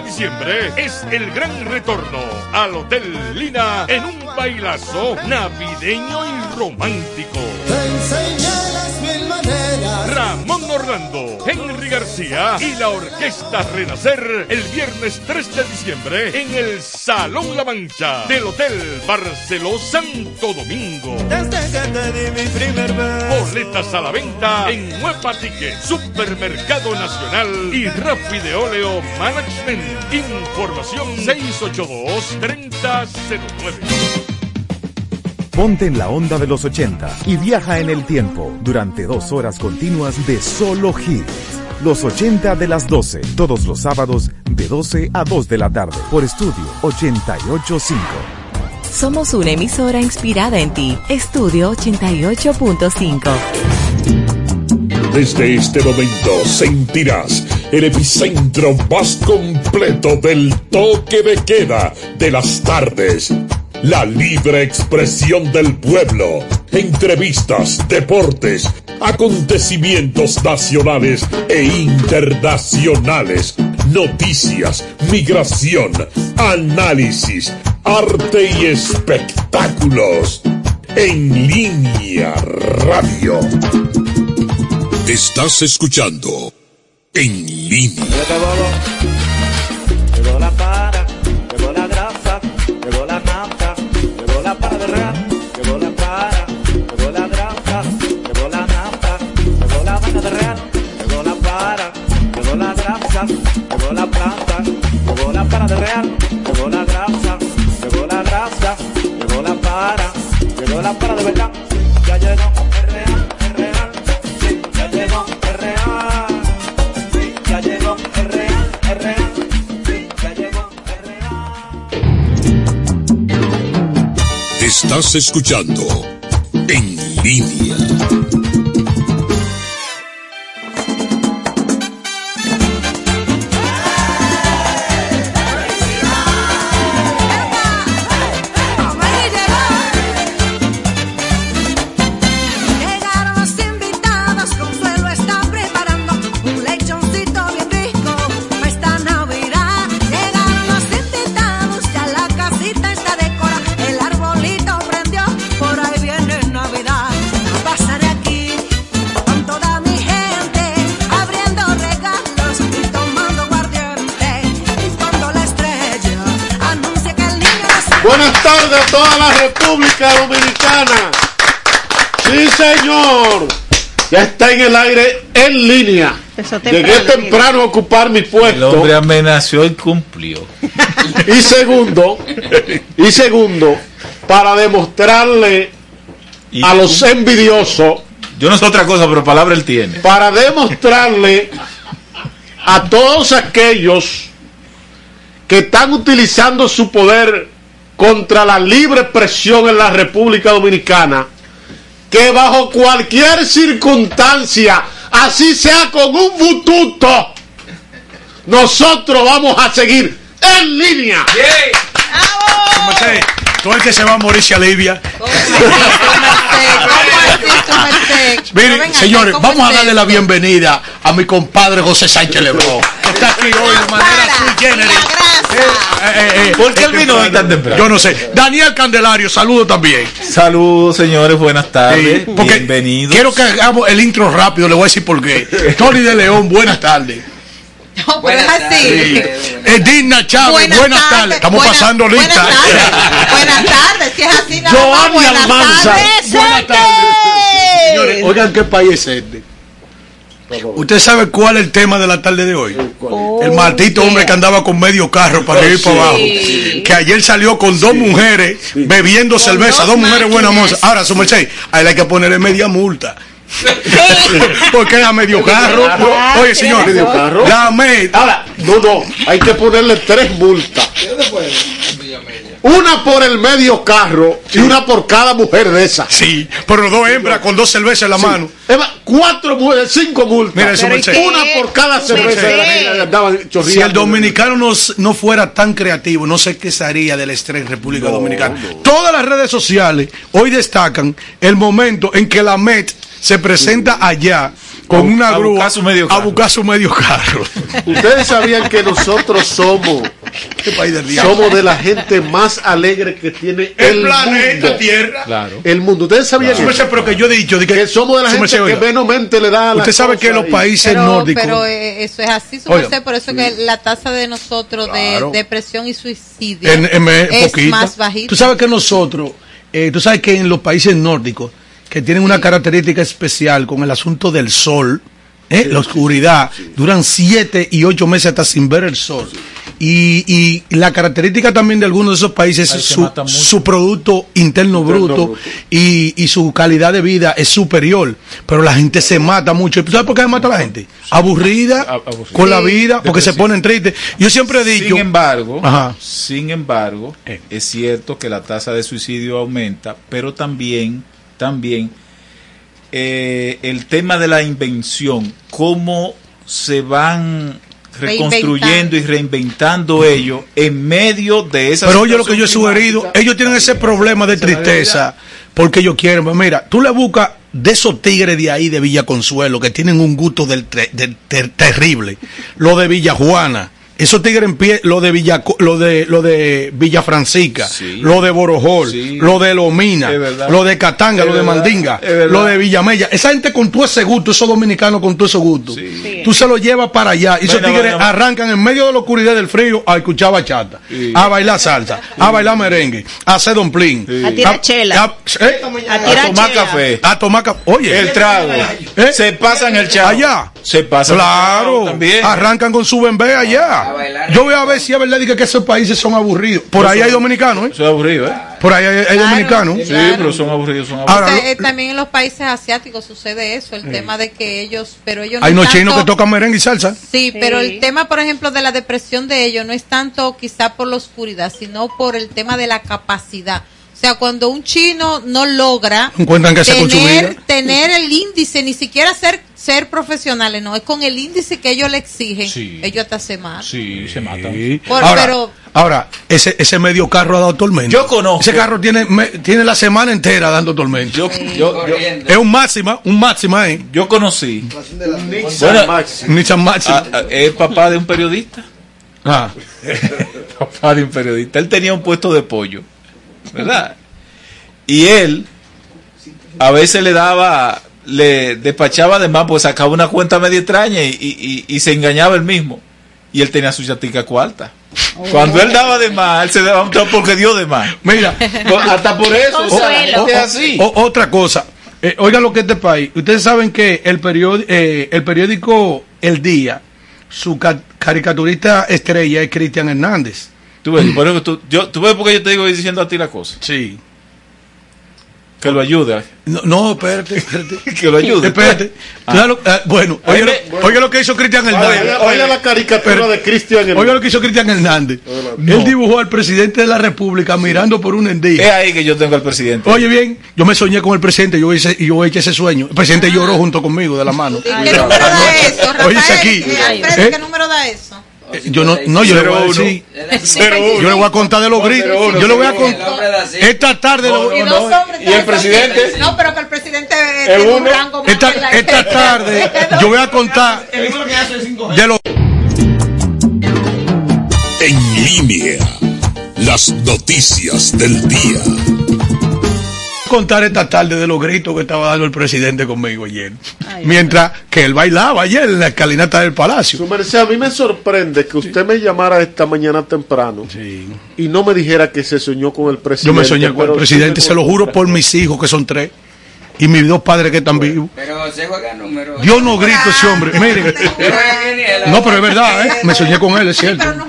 diciembre es el gran retorno al Hotel Lina en un bailazo navideño y romántico. Orlando, Henry García y la Orquesta Renacer el viernes 3 de diciembre en el Salón La Mancha del Hotel Barceló Santo Domingo. Desde que te di mi primer beso. Boletas a la venta en Huepa Ticket, Supermercado Nacional y Rafi de Óleo Management. Información 682-3009. Ponte en la onda de los 80 y viaja en el tiempo durante dos horas continuas de solo hits. Los 80 de las 12, todos los sábados de 12 a 2 de la tarde por Estudio 885. Somos una emisora inspirada en ti. Estudio 88.5. Desde este momento sentirás el epicentro más completo del toque de queda de las tardes. La libre expresión del pueblo. Entrevistas, deportes, acontecimientos nacionales e internacionales. Noticias, migración, análisis, arte y espectáculos. En línea radio. Estás escuchando En línea. De real, llegó la grasa, llegó la grasa, llegó la para, llegó la para de verdad, ya llegó real, real, ya llegó real, ya real, ya llegó real. Estás escuchando En línea. A toda la República Dominicana. Sí, señor. Ya está en el aire en línea. Llegué temprano a ocupar mi El puesto. hombre amenazó y cumplió. Y segundo, y segundo, para demostrarle Y- a los envidiosos, Yo no sé otra cosa, pero palabra él tiene. para demostrarle a todos aquellos que están utilizando su poder contra la libre expresión en la República Dominicana, que bajo cualquier circunstancia, así sea con un bututo, nosotros vamos a seguir en línea. Todo el que se va a morir se Miren, señores, vamos a darle la bienvenida a mi compadre José Sánchez Lebrón, que está aquí hoy de manera sui generis. Eh, eh, eh, ¿Por qué él eh, vino hoy tan temprano? Yo no sé. Daniel Candelario, saludo también. Saludos, señores, buenas tardes. Sí, porque Bienvenidos. quiero que hagamos el intro rápido, le voy a decir por qué. Tony de León, buenas tardes. No, pero es así. Edina Chávez, buenas, tardes. Estamos buenas- pasando lista. Buenas tardes. Buenas tardes. Si es así, nada más. Joanny Buenas Almanza. tardes. Buenas tardes. Señores, oigan qué país es este. ¿Usted sabe cuál es el tema de la tarde de hoy? el maldito hombre que andaba con medio carro para arriba y para abajo. Que ayer salió con dos mujeres bebiendo cerveza, dos, dos mujeres buenas mozas. Ahora, su merced, a él hay que ponerle media multa. Porque era medio carro. Oye, señor, Medio carro. la Ahora, no, no, hay que ponerle tres multas. Una por el medio carro y una por cada mujer de esas. Sí, pero dos hembras con dos cervezas en la mano. Es más, cuatro mujeres, cinco multas. Mira eso. Una por cada cerveza de la que andaban Si el dominicano no, no fuera tan creativo, no sé qué sería del estrés en República Dominicana. Todas las redes sociales hoy destacan el momento en que la MET se presenta allá con una a grúa buscar su medio a buscar su medio carro. Ustedes sabían que nosotros somos, Qué país del diablo. somos de la gente más alegre que tiene el, el planeta mundo. Tierra. Claro. El mundo. Ustedes sabían merced, eso? pero que yo he dicho de que, que somos de la gente que oiga, menosmente le da la Usted sabe que los países Pero, nórdicos pero eh, eso es así, su merced, por eso que la tasa de nosotros Claro. de depresión y suicidio en, en- es poquita. más bajita. Tú sabes que nosotros, eh, tú sabes que en los países nórdicos, que tienen una característica especial con el asunto del sol, eh, la oscuridad, duran siete y ocho meses hasta sin ver el sol. Y, y la característica también de algunos de esos países es su, producto interno, bruto, bruto. Y, y su calidad de vida es superior. Pero la gente se mata mucho. ¿Y tú sabes por qué se mata la gente? Aburrida A- aburrida. con la vida, porque se ponen tristes. Yo siempre he dicho... Sin embargo, Ajá. sin embargo, Eh. es cierto que la tasa de suicidio aumenta, pero también, también eh, el tema de la invención, cómo se van reconstruyendo y reinventando ellos en medio de esa Pero oye lo que yo he sugerido, ellos tienen ese problema de tristeza porque ellos quieren, pues mira, tú le buscas de esos tigres de ahí de Villa Consuelo que tienen un gusto del, tre- del ter- terrible, lo de Villa Juana, esos tigres en pie, lo de Villa, lo de, lo de Villa Francisca, Sí. lo de Borojol, Sí. lo de Lomina, lo de Catanga, Es lo de verdad. Mandinga, lo de Villamella, esa gente con todo ese gusto, esos dominicanos con todo ese gusto, Sí. tú se lo llevas para allá y esos tigres arrancan en medio de la oscuridad del frío a escuchar bachata, Sí. a bailar salsa, a bailar merengue, a hacer domplín, Sí. A tirar chela. ¿eh? A a tirar tomar chela. café. a tomar ca- Oye, El trago. ¿Eh? Se pasan el chavo. allá. Se pasan el Claro, también. arrancan con su bembé allá. Yo voy a ver si es verdad que, que esos países son aburridos. Por ahí hay dominicanos, ¿eh? Eso es aburrido, ¿eh? Por ahí hay, hay Claro. dominicanos. Sí, Claro. pero son aburridos, son aburridos. Ahora, O sea, lo- eh, también en los países asiáticos sucede eso, el tema de que ellos, pero ellos no hay unos tanto- chinos que tocan merengue y salsa. Sí, pero el tema, por ejemplo, de la depresión de ellos no es tanto quizá por la oscuridad, sino por el tema de la capacidad. O sea, cuando un chino no logra Encuentran que tener el índice, ni siquiera ser ser profesionales, no, es con el índice que ellos le exigen, Sí. ellos hasta se matan. Sí, se matan. Sí. Por- ahora, pero- ahora, ese, ese medio carro ha dado tormenta. Yo conozco. Ese carro tiene, me- tiene la semana entera dando tormenta. Yo, yo, yo, es un máxima, un máxima, ¿eh? yo conocí. Nissan Bueno, máxima. a- a- es papá de un periodista. Ah. papá de un periodista. Él tenía un puesto de pollo, ¿verdad? Y él a veces le daba, le despachaba de más, pues sacaba una cuenta media extraña y, y- y- y se engañaba él mismo. Y él tenía su chatica cuarta. Cuando él daba de más, él se daba un porque dio de más. Mira, Hasta por eso. o es así. O- otra cosa, eh, oigan lo que es este país. Ustedes saben que el, periódico, el periódico El Día, su ca- caricaturista estrella es Cristian Hernández. Tú ves, por eso tú, yo, tú ves por qué yo te digo diciendo a ti la cosa. Sí. Que lo ayude. No, no espérate, espérate. Que lo ayude. espérate. Ah. Ah, bueno, oiga, me- lo, que hizo Cristian Hernández. Oiga la caricatura Pero- de Cristian Hernández. lo que hizo Cristian Hernández. Él dibujó al presidente de la República mirando por un Es endía. ahí que yo tengo al presidente. Oye bien, yo me soñé con el presidente, yo hice, y yo eché ese sueño. El presidente lloró junto conmigo de la mano. ¿Y ¿Qué número da eso, Oye, aquí. Eh, ¿Eh? ¿Qué número da eso? Eh, Yo no, no, yo le voy a decir. Yo le voy a contar de los gritos. Yo le voy a contar. Esta tarde. lo- Y no, dos no. hombres ¿Y el presidente? No, pero que el presidente ¿El tiene un uno? rango más Esta, que la- esta tarde yo voy a contar de los En línea. Las noticias del día. Contar esta tarde de los gritos que estaba dando el presidente conmigo ayer. Mientras que él bailaba ayer en la escalinata del palacio. Su merced, a mí me sorprende que usted me llamara esta mañana temprano Sí. y no me dijera que se soñó con el presidente. Yo me soñé con el presidente, se lo juro por mis hijos que son tres. Y mis dos padres que están vivos. Pero se juega número. Dios no grito ese hombre. Miren. No, pero es verdad, ¿eh? Me soñé con él, es Sí, cierto.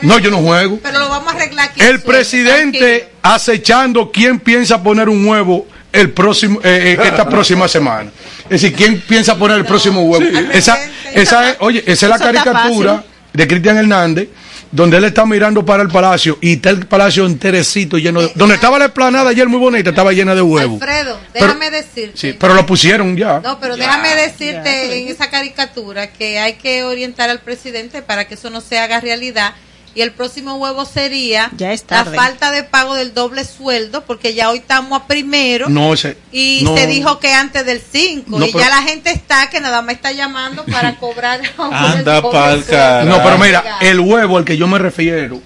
Pero no yo no juego. Pero lo vamos a arreglar aquí. El presidente tranquilo. acechando quién piensa poner un huevo el próximo eh, eh, esta próxima semana. Es decir, quién piensa poner el próximo huevo. Esa, esa es, oye, esa es la caricatura de Cristian Hernández, donde él está mirando para el palacio y está el palacio enterecito lleno de. Donde estaba la explanada ayer muy bonita, estaba llena de huevos. Alfredo, Pero- déjame decirte. Sí, pero lo pusieron ya. No, pero déjame decirte en esa caricatura que hay que orientar al presidente para que eso no se haga realidad y el próximo huevo sería Ya es la falta de pago del doble sueldo, porque ya hoy estamos a primero No, ese- y no. se dijo que antes del 5 No, y pero- ya la gente está que nada más está llamando para cobrar Anda el doble pa'l. No, pero mira, el huevo al que yo me refiero,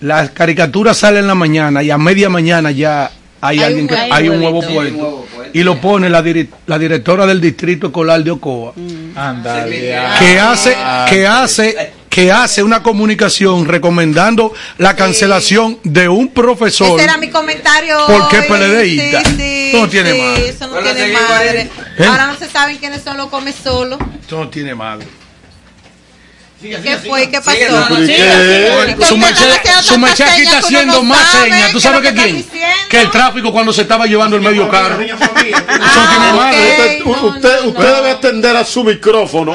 las caricaturas salen en la mañana y a media mañana ya hay, Hay alguien un que huevo. hay un huevo puesto. Y lo pone la, la directora del distrito escolar de Ocoa Anda, que hace que hace que hace una comunicación recomendando la cancelación de un profesor Ese era mi comentario. ¿Por qué hoy. PLDista? Sí, sí, No tiene sí, madre. Eso no Bueno, tiene madre. ¿Eh? Ahora no se saben quiénes son los come solo. Esto no tiene madre ¿Qué fue? ¿Qué pasó? Sigue, no, no, ¿Pero y sigue, qué? sigue. ¿Y por su qué merced, su merced aquí está haciendo más señas. ¿Tú qué sabes es que lo que quién? Que el tráfico cuando se estaba llevando el medio carro. Eso no tiene Ah. Usted, no, usted, no, usted no. debe atender a su micrófono.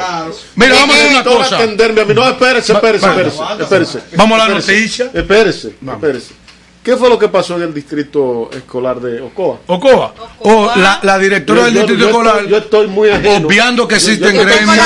Mira, vamos a hacer una cosa. atenderme a mí. No, espérese, espérese, espérese. espérese. Vamos a la noticia. Espérese, espérese. ¿Qué fue lo que pasó en el distrito escolar de Ocoa? Ocoa. O la, la directora Yo- del distrito yo escolar. estoy- yo estoy muy ajeno. Obviando que existen gremios.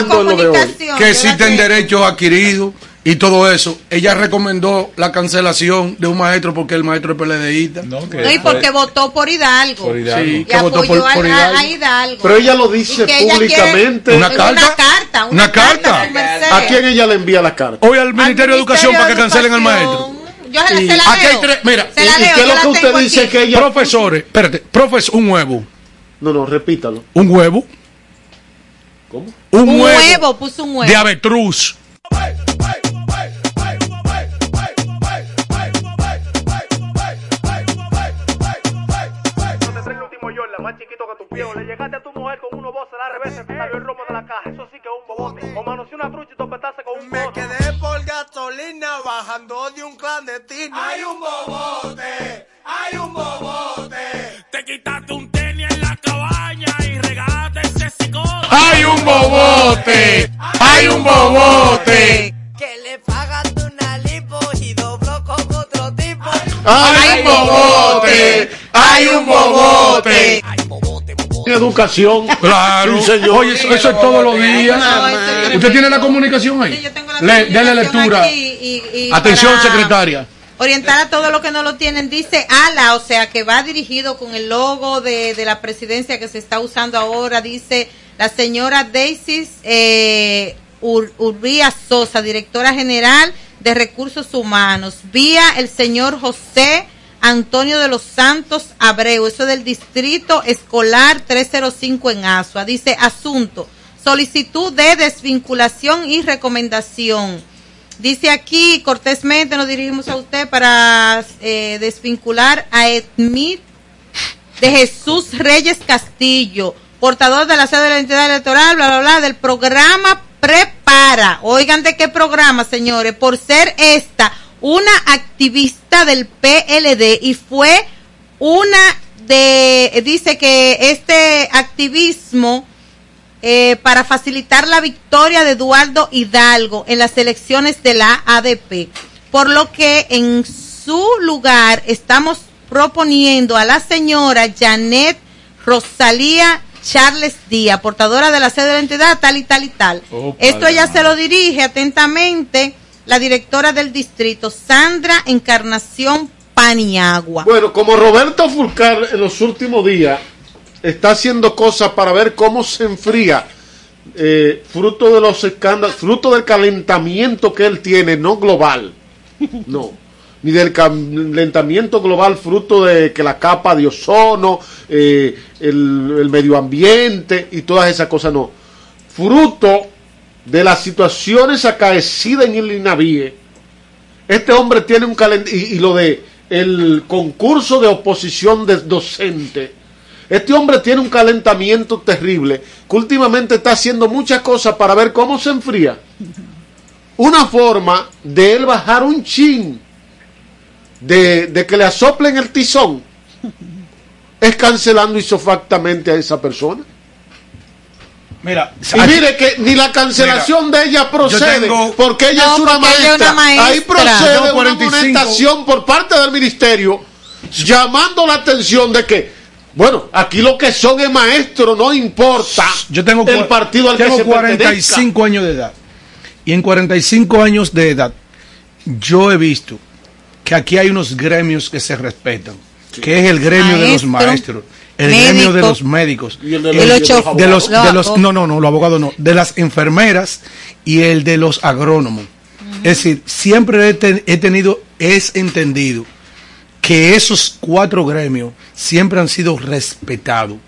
que existen derechos adquiridos y todo eso. Ella recomendó la cancelación de un maestro porque el maestro es PLDista. No, que No, y porque votó por Hidalgo. Por Hidalgo. Sí, Y que votó por, Hidalgo. a Hidalgo. Pero ella lo dice públicamente. Una carta. Una carta. Una, Una carta. su merced. ¿A quién ella le envía la carta? Hoy al Ministerio de Educación para que cancelen al maestro. Yo se la, Y se la aquí leo. hay tres- mira, Se la ¿Y leo, qué es lo la que usted dice aquí. que ella... Profesores, espérate, profes, un huevo. No, no, repítalo. Un huevo. ¿Cómo? Un, Un huevo, huevo, puso un huevo. de avetruz. No te el último Jordan, más chiquito que tu pie. Le llegaste a tu mujer con unos voces al revés, te salió el romo de la caja. Eso sí que es un bobote. O manoseó una trucha y topetaste con un Me quedé gasolina bajando de un clandestino. Hay un bobote, hay un bobote. Te quitaste un tenis en la cabaña y regaste ese cicote. ¡Hay un bobote! ¡Hay un bobote! Que le pagaste una lipo y dobló con otro tipo. ¡Hay un bobote! ¡Hay un bobote! Educación. Claro. Sí, señor. Oye, eso, eso es todos los días. ¿Usted tiene la comunicación ahí? Sí, yo tengo la Le- dele comunicación lectura. aquí y- y Atención, para secretaria. Orientar a todos los que no lo tienen. Dice ALA, o sea, que va dirigido con el logo de, de la presidencia que se está usando ahora. Dice la señora Daisy eh, Ur- Urbía Sosa, directora general de Recursos Humanos. Vía el señor José Antonio de los Santos Abreu, eso del Distrito Escolar 305 en Asua. Dice asunto, solicitud de desvinculación y recomendación. Dice aquí, cortésmente nos dirigimos a usted para eh, desvincular a Edmid de Jesús Reyes Castillo, portador de la sede de la entidad electoral, bla, bla, bla, del programa Prepara. Oigan de qué programa, señores, por ser esta una activista del PLD y fue una de, dice que este activismo eh, para facilitar la victoria de Eduardo Hidalgo en las elecciones de la ADP. Por lo que en su lugar estamos proponiendo a la señora Janet Rosalía Charles Díaz, portadora de la sede de la entidad, tal y tal y tal. Oh, Esto amado. se lo dirige atentamente la directora del distrito, Sandra Encarnación Paniagua. Bueno, como Roberto Fulcar en los últimos días está haciendo cosas para ver cómo se enfría, eh, fruto de los escándalos, fruto del calentamiento que él tiene, no global, no, ni del calentamiento global, fruto de que la capa de ozono, eh, el, el medio ambiente y todas esas cosas, no, fruto de las situaciones acaecidas en el INAVIE, este hombre tiene un calendario y, lo de el concurso de oposición de docente. Este hombre tiene un calentamiento terrible que últimamente está haciendo muchas cosas para ver cómo se enfría. Una forma de él bajar un chin, de, de que le asoplen el tizón, es cancelando isofactamente a esa persona. Mira, Y mire que ni la cancelación de ella procede, tengo- porque ella No, es una maestra. una maestra. Ahí procede Tengo una 45. amonestación por parte del ministerio llamando la atención de que, bueno, aquí lo que son es maestros, no importa yo tengo, el partido al tengo que se 45 años de edad. Y en 45 años de edad, yo he visto que aquí hay unos gremios que se respetan, que es el gremio de los Maestro, maestros, el médico, gremio de los médicos, Y el de los- de de de no, no, no, los abogados no, de las enfermeras y el de los agrónomos. Es decir, siempre he, ten- he tenido, es entendido que esos cuatro gremios siempre han sido respetados,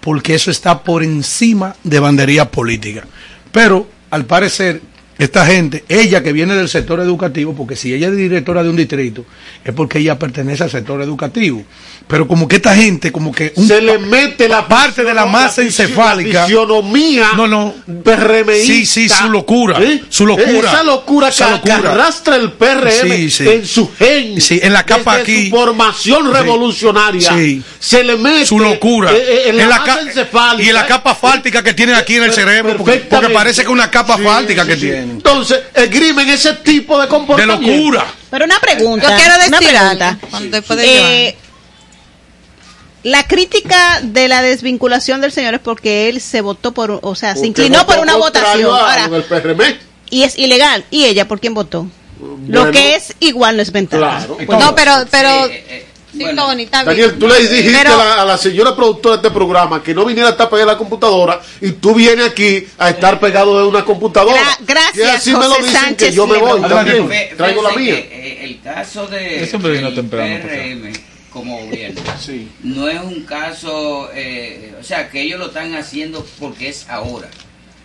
porque eso está por encima de bandería política. Pero, al parecer, esta gente, ella que viene del sector educativo, porque si ella es directora de un distrito, es porque ella pertenece al sector educativo. Pero como que esta gente, como que un- se le mete la parte de la masa encefálica. la fisionomía No, no. PRMista. Sí, sí, su locura, ¿Sí? su locura. Esa locura, Esa que, locura. que arrastra el PRM Sí, sí. en su gen. Sí, en la capa desde aquí. Su formación revolucionaria. Sí. Se le mete su locura. eh, eh, en la, masa ca- encefálica. y en la capa fáltica que tienen aquí en el Per- cerebro, porque, porque parece que es una capa fáltica que sí. Entonces, esgrimen ese tipo de De comportamiento. locura. Pero una pregunta. Yo quiero una decir pregunta. cuando después de Eh, la crítica de la desvinculación del señor es porque él se votó por, o sea, se Porque inclinó votó por una votación. a- Ahora, con el PRM. y es ilegal. ¿Y ella por quién votó? Lo que es igual no es ventaja. Claro. No, pero, pero, Sí, eh, eh, sí, bueno. Tony, está Daniel, tú le dijiste Pero- a, la, a la señora productora de este programa que no viniera a estar pegada a la computadora y tú vienes aquí a estar pegado de una computadora. Gra- gracias, Y así me lo José que Sánchez yo me voy también. Fe- Traigo la mía. que, eh, el caso de siempre vino del temprano, PRM como gobierno Sí. no es un caso, eh, o sea, que ellos lo están haciendo porque es ahora.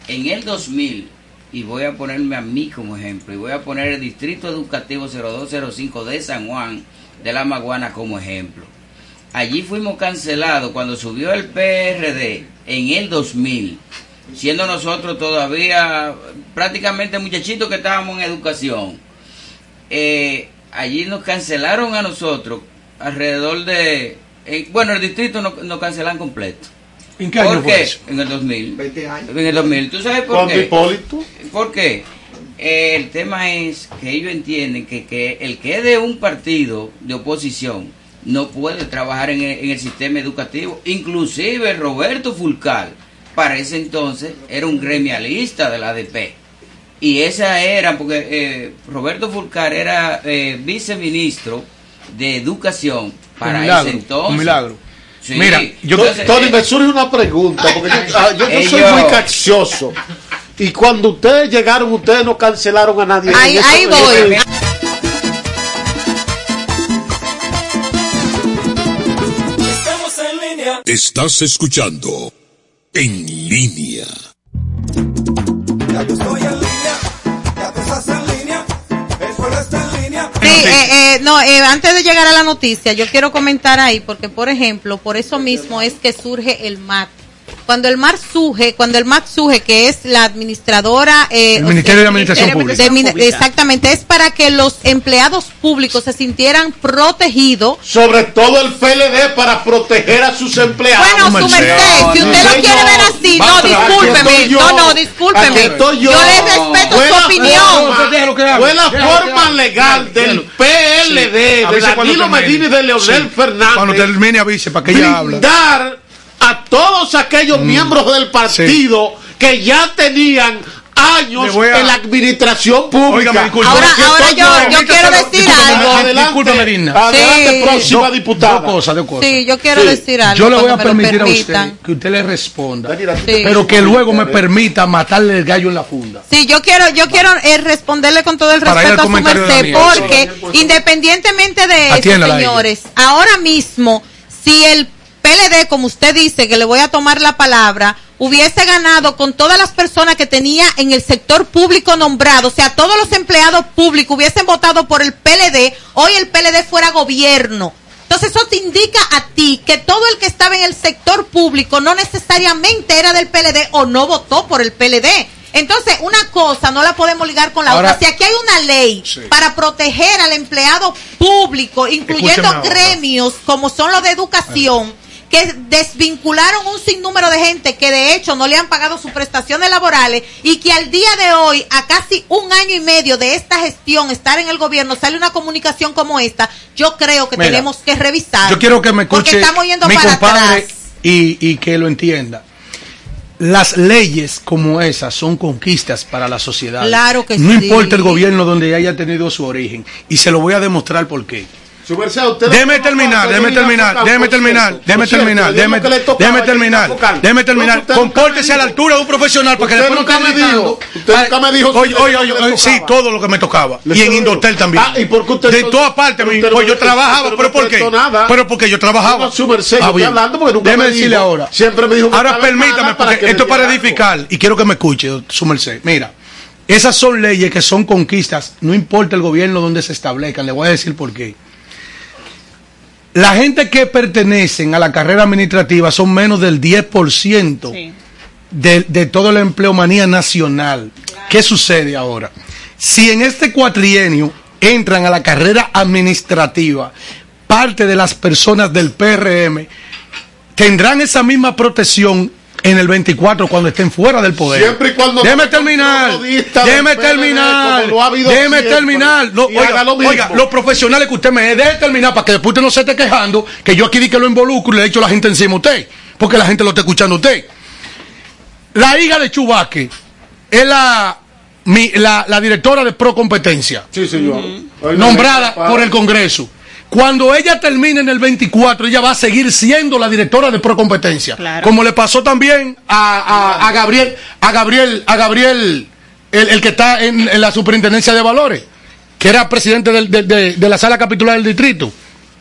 En el 2000, y voy a ponerme a mí como ejemplo, y voy a poner el Distrito Educativo 0205 de San Juan de la Maguana como ejemplo. Allí fuimos cancelados cuando subió el PRD en el 2000, siendo nosotros todavía prácticamente muchachitos que estábamos en educación. Eh, allí nos cancelaron a nosotros alrededor de... eh, bueno, el distrito nos, nos cancelan completo. ¿En qué año ¿Por fue qué? eso? En el 2000. 20 años. En el 2000. ¿Tú sabes por qué? Hipólito. ¿Por qué? El tema es que ellos entienden que, que el que es de un partido de oposición no puede trabajar en el, en el sistema educativo. Inclusive Roberto Fulcal, para ese entonces, era un gremialista de la ADP. Y esa era, porque eh, Roberto Fulcar era eh, viceministro de Educación para un milagro, ese entonces. un milagro. Sí. Mira, yo Entonces, Tony, eh, me surge una pregunta, porque yo, ah, yo- yo soy ellos- muy caccioso. Y cuando ustedes llegaron, ustedes no cancelaron a nadie. Ahí- voy. Estamos en línea. Estás escuchando En Línea. Ya yo estoy en línea, ya tú estás en línea, el pueblo está en línea. Sí, eh, eh, no, eh, antes de llegar a la noticia, yo quiero comentar ahí, porque por ejemplo, por eso mismo es que surge el MAT. Cuando el MAT surge, cuando el MAT surge, que es la administradora... eh, El Ministerio sea, de Administración Pública. de exactamente, es para que los empleados públicos se sintieran protegidos. Sobre todo el PLD para proteger a sus empleados. Bueno, su merced, si usted lo quiere ver así, no, discúlpeme, no, no, discúlpeme. Estoy yo. Yo le respeto su opinión. forma- que forma legal del PLD, Sí. de Danilo termine. Medina y de Leonel Sí. Cuando Fernández. termine avise para que ella hable. A todos aquellos miembros del partido que ya tenían años a- en la administración pública. Ahora, ahora yo, yo quiero decir algo. Adelante, adelante, Sí. próxima diputada. Dos cosas, dos cosas. Sí, yo quiero Sí. decir algo. Yo le voy a permitir a usted que usted le responda, Sí. pero que luego me permita matarle el gallo en la funda. Sí, yo quiero, yo quiero eh, responderle con todo el respeto a su merced, porque independientemente de eso, Atiéndala señores, ahora mismo, si el PLD, como usted dice, que le voy a tomar la palabra, hubiese ganado con todas las personas que tenía en el sector público nombrado, o sea, todos los empleados públicos hubiesen votado por el PLD, hoy el PLD fuera gobierno. Entonces eso te indica a ti que todo el que estaba en el sector público no necesariamente era del PLD o no votó por el PLD. Entonces, una cosa no la podemos ligar con la Ahora- otra. Si aquí hay una ley Sí. para proteger al empleado público, incluyendo gremios como son los de educación, que desvincularon un sinnúmero de gente que de hecho no le han pagado sus prestaciones laborales y que al día de hoy, a casi un año y medio de esta gestión, estar en el gobierno, sale una comunicación como esta, yo creo que Mira, tenemos que revisar. Yo quiero que me Porque escuche estamos yendo mi para compadre atrás. y, y que lo entienda. las leyes como esas son conquistas para la sociedad. Claro que no sí. importa el gobierno donde haya tenido su origen. Y se lo voy a demostrar por qué. Usted Déjeme terminar, déjeme terminar, déjeme terminar, déjeme terminar, déjeme terminar, déjeme terminar. Compórtese a la altura de un profesional para que después no nunca esté me dijo, gritando. usted nunca me dijo Oye, oye, oye, sí, todo lo que me tocaba. Y en Indotel también. Ah, ¿y por qué usted De todas partes, pues yo trabajaba, pero ¿por qué? Pero porque yo trabajaba. Bien. hablando porque nunca Déjeme me decirle ahora. Siempre me dijo Ahora permítame, porque esto es para edificar y quiero que me escuche, su merced. Mira, esas son leyes que son conquistas, no importa el gobierno donde se establezcan, le voy a decir por qué. La gente que pertenecen a la carrera administrativa son menos del 10% de, de toda la empleomanía nacional. ¿Qué sucede ahora? Si en este cuatrienio entran a la carrera administrativa parte de las personas del PRM, tendrán esa misma protección en el 24 cuando estén fuera del poder. Siempre y cuando Déjeme terminar. Déjeme terminar. Déjeme terminar. Oiga, lo los profesionales que usted me dé, deje terminar para que después usted no se esté quejando que yo aquí di que lo involucro y le echo la gente encima a usted. Porque la gente lo está escuchando a usted. La hija de Chubaque es la, mi- la, la directora de Pro Competencia. Sí, señor. Nombrada por el Congreso. Cuando ella termine en el 24, ella va a seguir siendo la directora de Procompetencia. Como le pasó también a, a- a Gabriel, a Gabriel, a Gabriel, el, el que está en, en la superintendencia de valores, que era presidente del- de, de- de la sala capitular del distrito.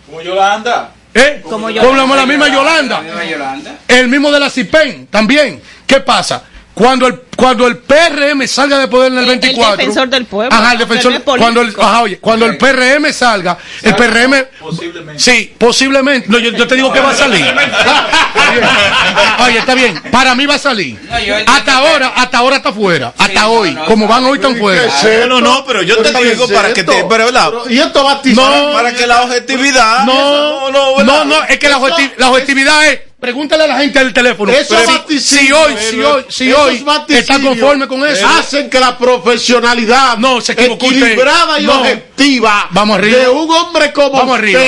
Como Yolanda. ¿Eh? Como Como Yolanda. la misma Yolanda. El mismo de la CIPEN también. ¿Qué pasa? Cuando el, cuando el PRM salga de poder en el, El- el 24. defensor del pueblo, Ajá, el defensor. político. cuando el, ajá, oye, cuando el PRM salga, el PRM. Sí, posiblemente. No, yo, yo te digo que va a salir. Oye, está bien. Para mí va a salir. Hasta ahora, hasta ahora está fuera. Hasta hoy. Como van hoy tan fuera. No, no, pero yo te digo para que te. Pero, ¿verdad? Y esto va a No, para que la objetividad. No, no, no, no, es que la, objeti- la objetividad es. Pregúntale a la gente del teléfono. Pero si- si hoy, si hoy, si hoy está conforme con eso. Hacen que la profesionalidad no, se usted. equilibrada y No. objetiva Vamos arriba. de un hombre como Vamos arriba.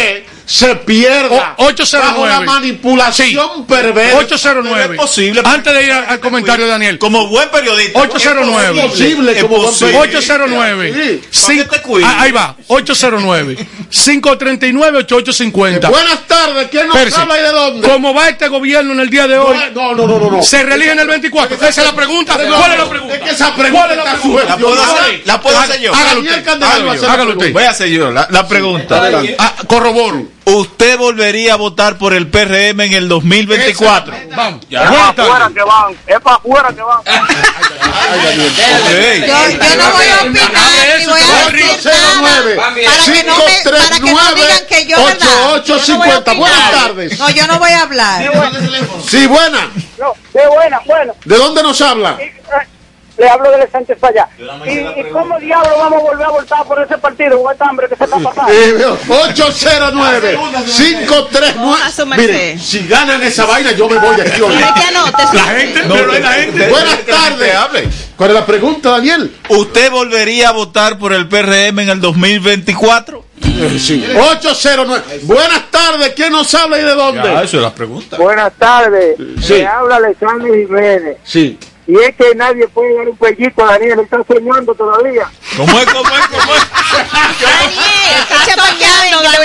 Se pierda O- 809. bajo la manipulación perversa. 809. Es posible. Antes de ir al, al comentario de Daniel. Como buen periodista. 809. Es posible, Es posible. periodista. 809. Sí. Ah, ahí va. 809. 539 8850. Buenas tardes, ¿quién nos Espérese. habla y de dónde? ¿Cómo va este gobierno en el día de hoy? No, no, no, no. no. ¿Se reelige en el 24? Esa es la pregunta. ¿Cuál es la pregunta? Es que esa pregunta ¿Cuál es la pregunta? La puedo hacer, la puedo hacer yo. Hágalo Daniel usted. Voy a hacer yo la, pregunta. Ah, corroboro. ¿Usted volvería a votar por el PRM en el 2024? Vamos. Ya. Buenas tardes. que van, es para afuera que van. Yo, yo no voy a opinar ni voy a decir nada 09 para que no me, para que no digan que yo, ¿verdad? Yo no voy a 8850. Buenas tardes. No, yo no voy a hablar. Sí, buena. No, qué buena, bueno. ¿De dónde nos habla? Le hablo de Sánchez para allá. ¿Y, ¿Y cómo diablo vamos a volver a votar por ese partido con esta hambre que se está pasando? Eh, 809 539 Coja su merced. Mire, si ganan esa vaina yo me voy de aquí hoy. Dile que anote. La gente, No, pero la gente. Buenas tardes. hable. ¿Cuál es la pregunta, Daniel? ¿Usted volvería a votar por el PRM en el 2024? Eh, sí. 809 Buenas tardes, ¿quién nos habla y de dónde? eso es la pregunta. Buenas tardes. Sí. Le habla Alexander Jiménez. Sí. Y es que nadie puede dar un pellizco a Daniel, está soñando todavía. ¿Cómo es? ¿Cómo es? ¿Cómo es? Daniel, Está soñando. Dale un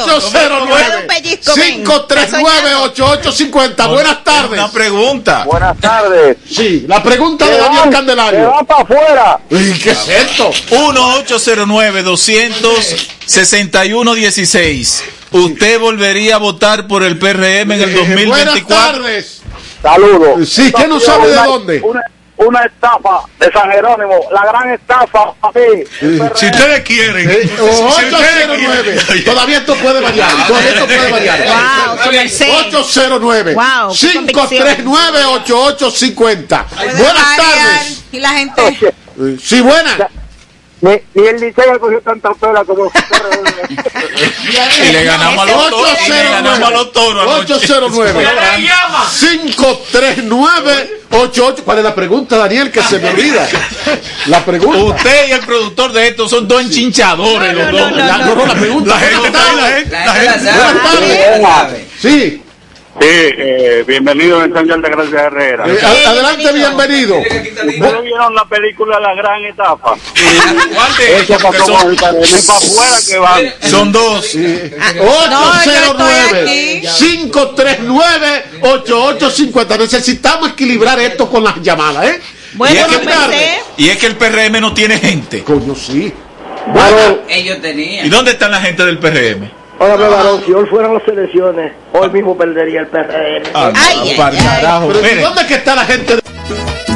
809 pellizco, ven. 539 8850 Buenas tardes. Una pregunta. Buenas tardes. Sí, la pregunta de Daniel Candelario. para afuera. Uy, ¿Qué es esto? 1-809-261-16. ¿Usted volvería a votar por el PRM en el Eh, Buenas 2024? tardes. Saludos. Sí, ¿qué no sabe de dónde? Una, una estafa de San Jerónimo, la gran estafa mí. Si ustedes quieren. Eh, Si ustedes 809 quieren. Todavía esto puede variar. Todavía esto puede variar. Wow, su merced. 809 Wow, qué 539 8850 Puede Buenas variar tardes. Y la gente. Sí, buenas. Ni, ni el liceo ha cogido tanta pela como Y le ganamos a los toros. Y le ganamos a los toros. anoche. 809 539 88 ¿Cuál es la pregunta, Daniel? Que se me olvida. La pregunta. Usted y el productor de esto son dos enchinchadores. los dos. La, no, no, la pregunta. La gente está ahí, la gente. La gente. Buenas tardes. Sí. Sí, eh, bienvenido en San Juan de Gracia Herrera. Eh, a- adelante, bienvenido. ¿Ustedes vieron la película La Gran Etapa? ¿Cuál de Eso para Son- como para afuera que van. Son dos. 809-539-8850. Necesitamos equilibrar esto con las llamadas, ¿eh? y, es que, y es que el PRM no tiene gente. Coño, sí. Ellos tenían. ¿Y dónde están la gente del PRM? Óigame, varón, si hoy fueran las elecciones, hoy mismo perdería el PRM. Ah, no, para carajo, Pero ¿y espere. ¿dónde es que está la gente? de-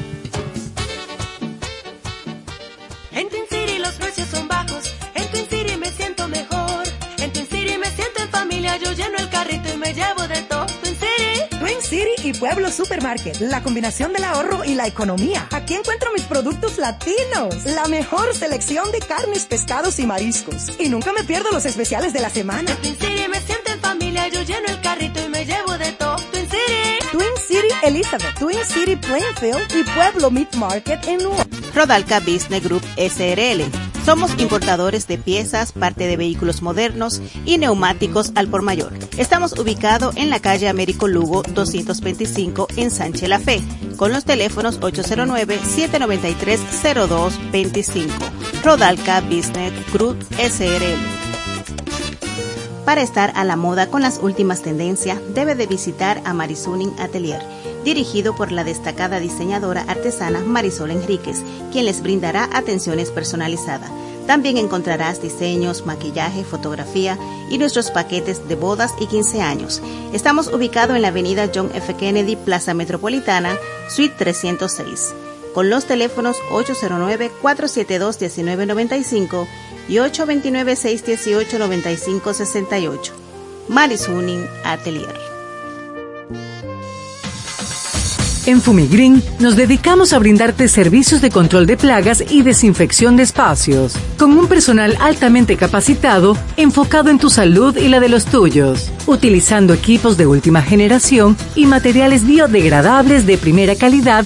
Me llevo de todo. Twin City. Twin City y Pueblo Supermarket, la combinación del ahorro y la economía. Aquí encuentro mis productos latinos, la mejor selección de carnes, pescados y mariscos. Y nunca me pierdo los especiales de la semana. En Twin City me siento en familia, yo lleno el carrito Elizabeth, Twin City Plainfield y Pueblo Meat Market en New Rodalca Business Group SRL. Somos importadores de piezas, parte de vehículos modernos y neumáticos al por mayor. Estamos ubicados en la calle Américo Lugo 225 en Sánchez La Fe, con los teléfonos 809-793-0225. Rodalca Business Group SRL. Para estar a la moda con las últimas tendencias, debe de visitar a Marisuning Atelier, dirigido por la destacada diseñadora artesana Marisol Enríquez, quien les brindará atenciones personalizadas. También encontrarás diseños, maquillaje, fotografía y nuestros paquetes de bodas y 15 años. Estamos ubicados en la avenida John F. Kennedy, Plaza Metropolitana, Suite 306, con los teléfonos 809-472-1995 y 829-618-9568. Marisuning Atelier. En Fumigrin nos dedicamos a brindarte servicios de control de plagas y desinfección de espacios, con un personal altamente capacitado enfocado en tu salud y la de los tuyos, utilizando equipos de última generación y materiales biodegradables de primera calidad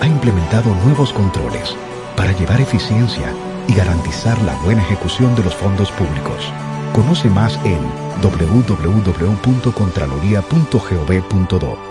ha implementado nuevos controles para llevar eficiencia y garantizar la buena ejecución de los fondos públicos. Conoce más en www.contraloría.gov.do.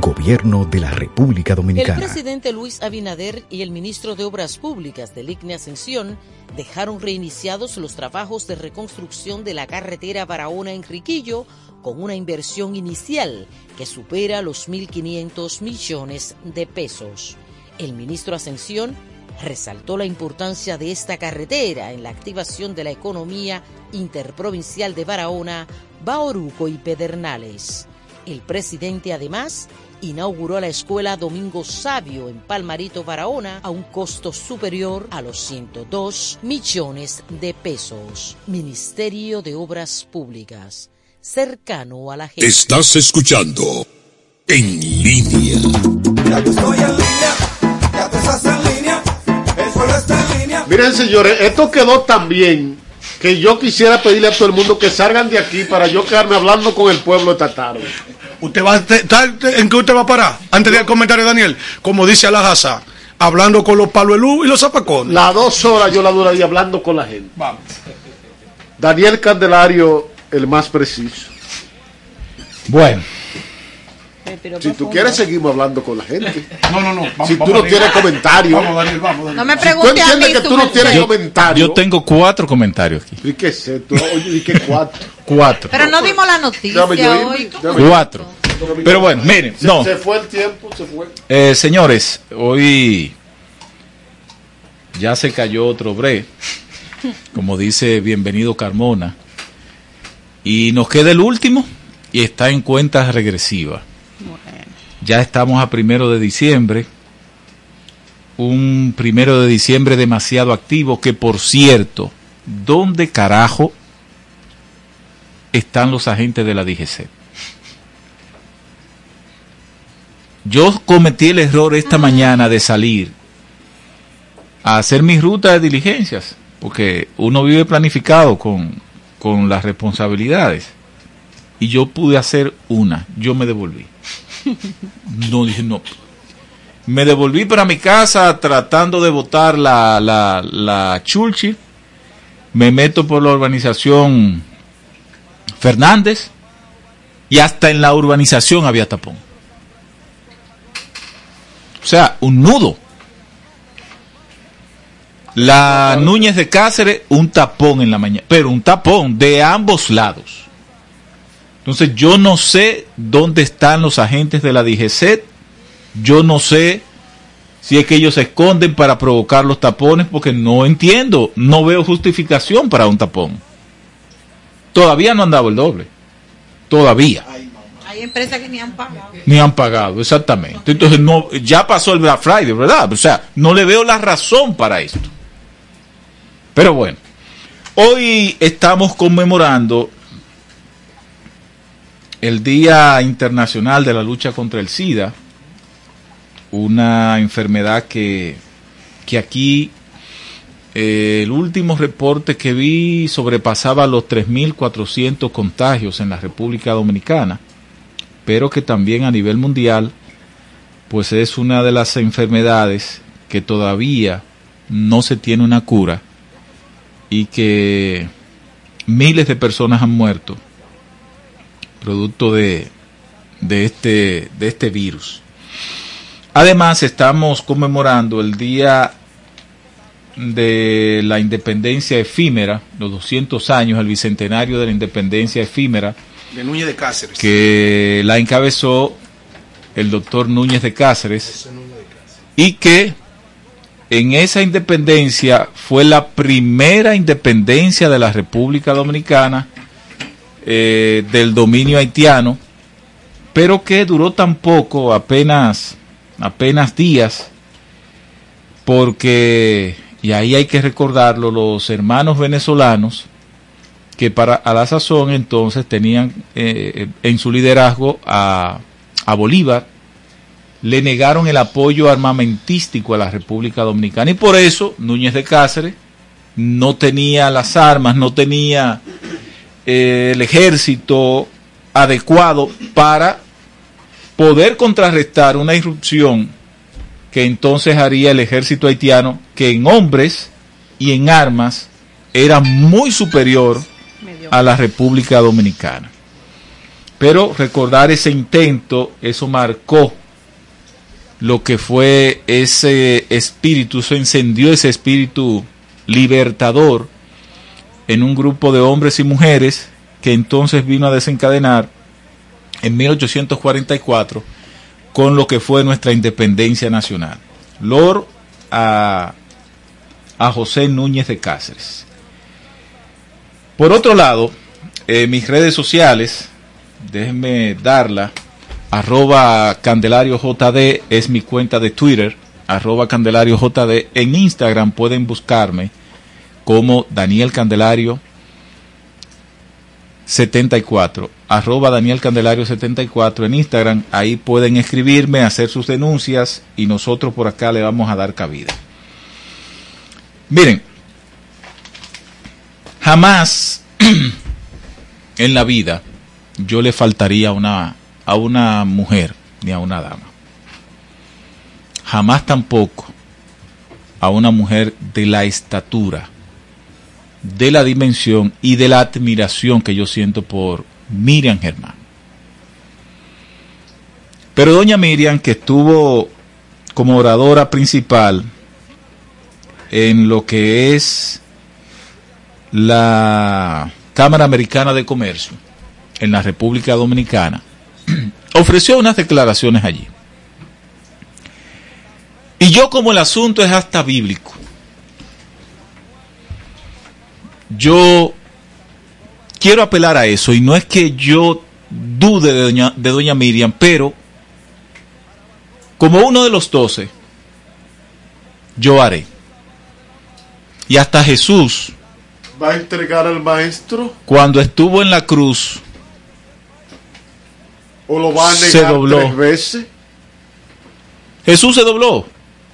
Gobierno de la República El Dominicana. presidente Luis Abinader y el ministro de Obras Públicas del ICNE Ascensión dejaron reiniciados los trabajos de reconstrucción de la carretera Barahona-Enriquillo con una inversión inicial que supera los 1.500 millones de pesos. El ministro Ascensión resaltó la importancia de esta carretera en la activación de la economía interprovincial de Barahona, Baoruco y Pedernales. El presidente además inauguró la escuela Domingo Sabio en Palmarito, Barahona, a un costo superior a los 102 millones de pesos. Ministerio de Obras Públicas, cercano a la gente. Estás escuchando En Línea. Ya yo estoy en línea, ya tú estás en línea, el pueblo está en línea. Miren, señores, esto quedó tan bien que yo quisiera pedirle a todo el mundo que salgan de aquí para yo quedarme hablando con el pueblo esta tarde. ¿Usted va a ¿En qué usted va a parar? Antes del comentario, Daniel, como dice Alajasa, hablando con los paluelú y los zapacones. Las dos horas yo la duraría hablando con la gente. Daniel Candelario, el más preciso. Bueno. Si tú quieres, seguimos hablando con la gente. No, no, no. si tú no tienes comentario. Vamos, Daniel, vamos, Daniel. No me Si tú pregunte a mí entiendes que tú no tienes merced. comentario. Yo tengo cuatro comentarios aquí. ¿Y qué es esto? Oye, ¿y qué cuatro? Cuatro. Pero no dimos la noticia hoy. Cuatro. Pero bueno, miren, Se, no. se fue el tiempo, se fue. Eh, señores, hoy ya se cayó otro bre, como dice Bienvenido Carmona, y nos queda el último y está en cuentas regresivas. Ya estamos a primero de diciembre, un primero de diciembre demasiado activo que por cierto, ¿dónde carajo están los agentes de la DGC? Yo cometí el error esta mañana de salir a hacer mi ruta de diligencias, porque uno vive planificado con, con las responsabilidades. Y yo pude hacer una, yo me devolví. No dije no. Me devolví para mi casa tratando de botar la, la, la chulchi. Me meto por la urbanización Fernández. Y hasta en la urbanización había tapón. O sea, un nudo. La Núñez de Cáceres, un tapón en la mañana. Pero un tapón de ambos lados. Entonces yo no sé dónde están los agentes de la DGCET. Yo no sé si es que ellos se esconden para provocar los tapones porque no entiendo. No veo justificación para un tapón. Todavía no han dado el doble. Todavía. Hay empresas que ni han pagado. Ni han pagado, exactamente. Entonces no, ya pasó el Black Friday, ¿verdad? O sea, no le veo la razón para esto. Pero bueno, hoy estamos conmemorando el Día Internacional de la Lucha contra el SIDA, una enfermedad que, que aquí eh, el último reporte que vi sobrepasaba los 3.400 contagios en la República Dominicana, pero que también a nivel mundial, pues es una de las enfermedades que todavía no se tiene una cura y que miles de personas han muerto producto de, de, este, de este virus. Además, estamos conmemorando el Día de la Independencia Efímera, los 200 años, el bicentenario de la Independencia Efímera, De Núñez de Cáceres. que la encabezó el doctor Núñez de Cáceres y que en esa independencia fue la primera independencia de la República Dominicana eh, del dominio haitiano, pero que duró tan poco, apenas, apenas días, porque, y ahí hay que recordarlo, los hermanos venezolanos, que para a la sazón entonces tenían eh, en su liderazgo a, a Bolívar, le negaron el apoyo armamentístico a la República Dominicana y por eso Núñez de Cáceres no tenía las armas, no tenía eh, el ejército adecuado para poder contrarrestar una irrupción que entonces haría el ejército haitiano, que en hombres y en armas era muy superior a la República Dominicana. Pero recordar ese intento, eso marcó lo que fue ese espíritu, se encendió ese espíritu libertador en un grupo de hombres y mujeres que entonces vino a desencadenar en 1844 con lo que fue nuestra independencia nacional. Lord a, a José Núñez de Cáceres. Por otro lado, en mis redes sociales, déjenme darla, arroba Candelario JD es mi cuenta de Twitter, arroba Candelario JD. En Instagram pueden buscarme como Daniel Candelario 74, arroba Daniel Candelario 74 en Instagram. Ahí pueden escribirme, hacer sus denuncias y nosotros por acá le vamos a dar cabida. Miren, jamás en la vida yo le faltaría una, a una mujer ni a una dama. Jamás tampoco a una mujer de la estatura, de la dimensión y de la admiración que yo siento por Miriam Germán. Pero doña Miriam, que estuvo como oradora principal en lo que es la Cámara Americana de Comercio en la República Dominicana, ofreció unas declaraciones allí. Y yo como el asunto es hasta bíblico, yo quiero apelar a eso y no es que yo dude de doña, de doña Miriam, pero como uno de los doce, yo haré. Y hasta Jesús, ¿Va a entregar al maestro cuando estuvo en la cruz, o lo va a negar Se dobló. tres veces? Jesús se dobló.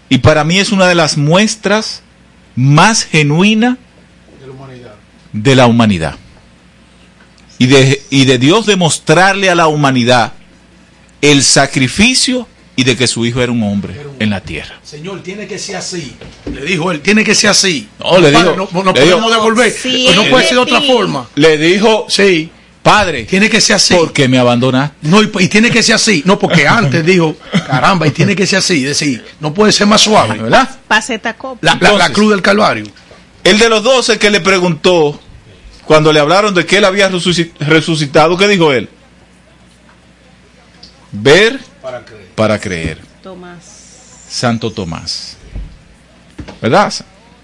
Y para mí es una de las muestras más genuinas de la humanidad. Y de, y de Dios demostrarle a la humanidad el sacrificio y de que su hijo era un hombre en la tierra. Señor, tiene que ser así. Le dijo él, tiene que ser así. No, le dijo- No, no le dijo- podemos devolver. Sí, Pues no puede de ser de otra forma. Le dijo, Sí. Padre, Tiene que ser así. ¿por qué me abandonaste? No, y, y tiene que ser así. No, porque antes dijo, caramba, y tiene que ser así. Decir, no puede ser más suave. ¿Verdad? Paseta copa. La, la- cruz del Calvario. El de los doce que le preguntó, cuando le hablaron de que él había resuci- resucitado, ¿qué dijo él? Ver para creer. Tomás. Santo Tomás. ¿Verdad?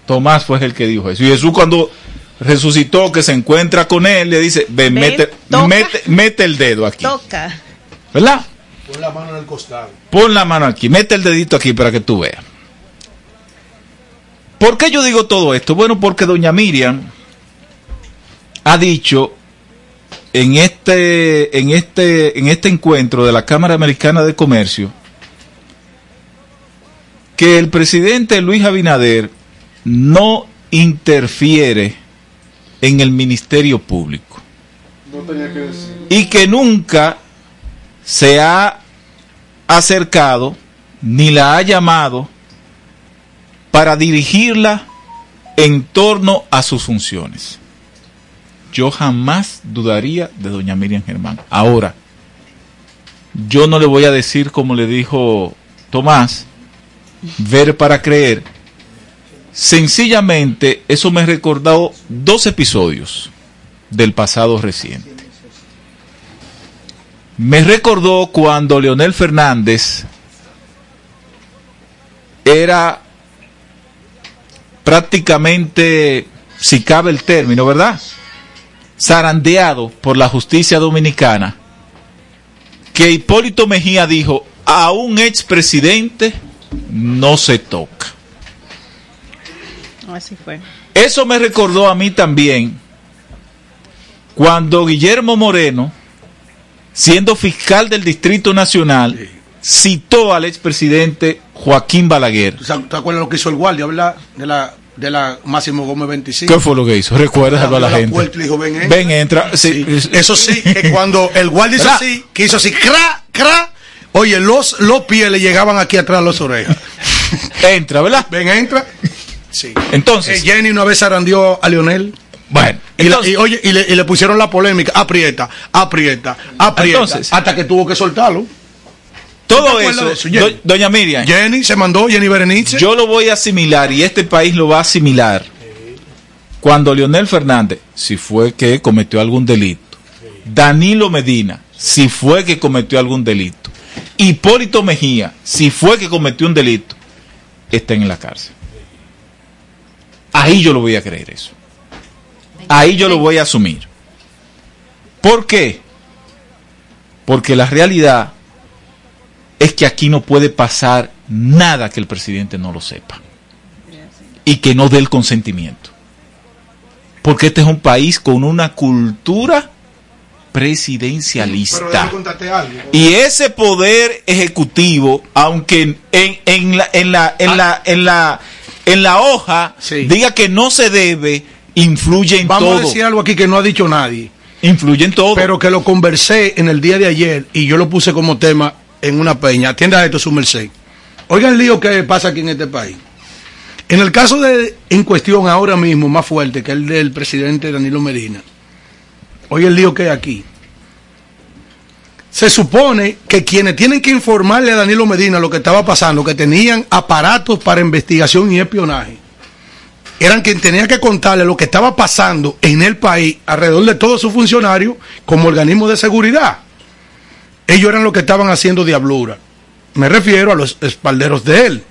Tomás fue el que dijo eso. Y Jesús cuando resucitó, que se encuentra con él, le dice, ven, Ven, mete, toca. mete, mete el dedo aquí. Toca. ¿Verdad? Pon la mano en el costado. Pon la mano aquí, mete el dedito aquí para que tú veas. ¿Por qué yo digo todo esto? Bueno, porque doña Miriam ha dicho en este, en este, en este encuentro de la Cámara Americana de Comercio que el presidente Luis Abinader no interfiere en el Ministerio Público No tenía que decir. y que nunca se ha acercado ni la ha llamado para dirigirla en torno a sus funciones. Yo jamás dudaría de doña Miriam Germán. Ahora, yo no le voy a decir como le dijo Tomás, ver para creer. Sencillamente, eso me recordó dos episodios del pasado reciente. Me recordó cuando Leonel Fernández era prácticamente, si cabe el término, ¿verdad? Zarandeado por la justicia dominicana, que Hipólito Mejía dijo, a un expresidente no se toca. Así fue. Eso me recordó a mí también cuando Guillermo Moreno, siendo fiscal del Distrito Nacional, citó al expresidente Joaquín Balaguer. ¿Tú sabes- ¿Te acuerdas lo que hizo el guardia, verdad? De la, de la Máximo Gómez 25. ¿Qué fue lo que hizo? Recuérdalo a la gente. puerta y le dijo, ven, entra. Ven, entra. Sí. Eso sí, que cuando el guardia hizo ¿Verdad? así, que hizo así, cra, cra, oye, los, los pies le llegaban aquí atrás a las orejas. Entra, ¿verdad? Ven, entra. Sí. Entonces, Eh, Jenny una vez zarandeó a Lionel. bueno, Y, la- entonces- y, oye, y le, y le pusieron la polémica, aprieta, aprieta, aprieta, Entonces- hasta que tuvo que soltarlo. todo ¿Te acuerdas eso, do- doña Miriam, Jenny se mandó, Jenny Berenice. yo lo voy a asimilar y este país lo va a asimilar cuando Leonel Fernández, si fue que cometió algún delito, Danilo Medina, si fue que cometió algún delito, Hipólito Mejía, si fue que cometió un delito, estén en la cárcel. Ahí yo lo voy a creer eso. Ahí yo lo voy a asumir. ¿Por qué? Porque la realidad es que aquí no puede pasar nada que el presidente no lo sepa y que no dé el consentimiento. Porque este es un país con una cultura presidencialista. Algo. Y ese poder ejecutivo, aunque en, en, en la, en, la, en, la, en, la, en la hoja diga que no se debe, influye en Vamos todo. a decir algo aquí que no ha dicho nadie. Influye en todo. Pero que lo conversé en el día de ayer y yo lo puse como tema en una peña. Atienda esto, su merced. Oigan el lío que pasa aquí en este país. En el caso de, en cuestión ahora mismo, más fuerte que el del presidente Danilo Medina. Oye el lío que hay aquí. Se supone que quienes tienen que informarle a Danilo Medina lo que estaba pasando, que tenían aparatos para investigación y espionaje, eran quien tenía que contarle lo que estaba pasando en el país alrededor de todos sus funcionarios como organismo de seguridad. Ellos eran los que estaban haciendo diablura. Me refiero a los espalderos de él.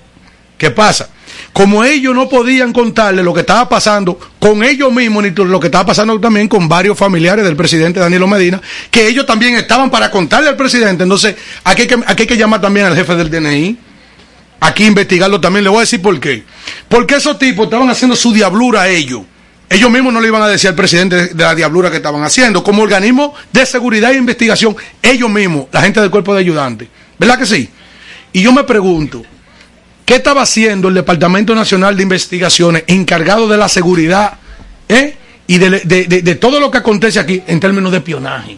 ¿Qué pasa? Como ellos no podían contarle lo que estaba pasando con ellos mismos, ni lo que estaba pasando también con varios familiares del presidente Danilo Medina, que ellos también estaban para contarle al presidente. Entonces, aquí hay que, aquí hay que llamar también al jefe del DNI. Aquí investigarlo también. Le voy a decir por qué. Porque esos tipos estaban haciendo su diablura a ellos. Ellos mismos no le iban a decir al presidente de la diablura que estaban haciendo. Como organismo de seguridad e investigación, ellos mismos, la gente del cuerpo de ayudantes. ¿Verdad que sí? Y yo me pregunto, ¿qué estaba haciendo el Departamento Nacional de Investigaciones encargado de la seguridad eh? y de, de- de- de todo lo que acontece aquí en términos de espionaje?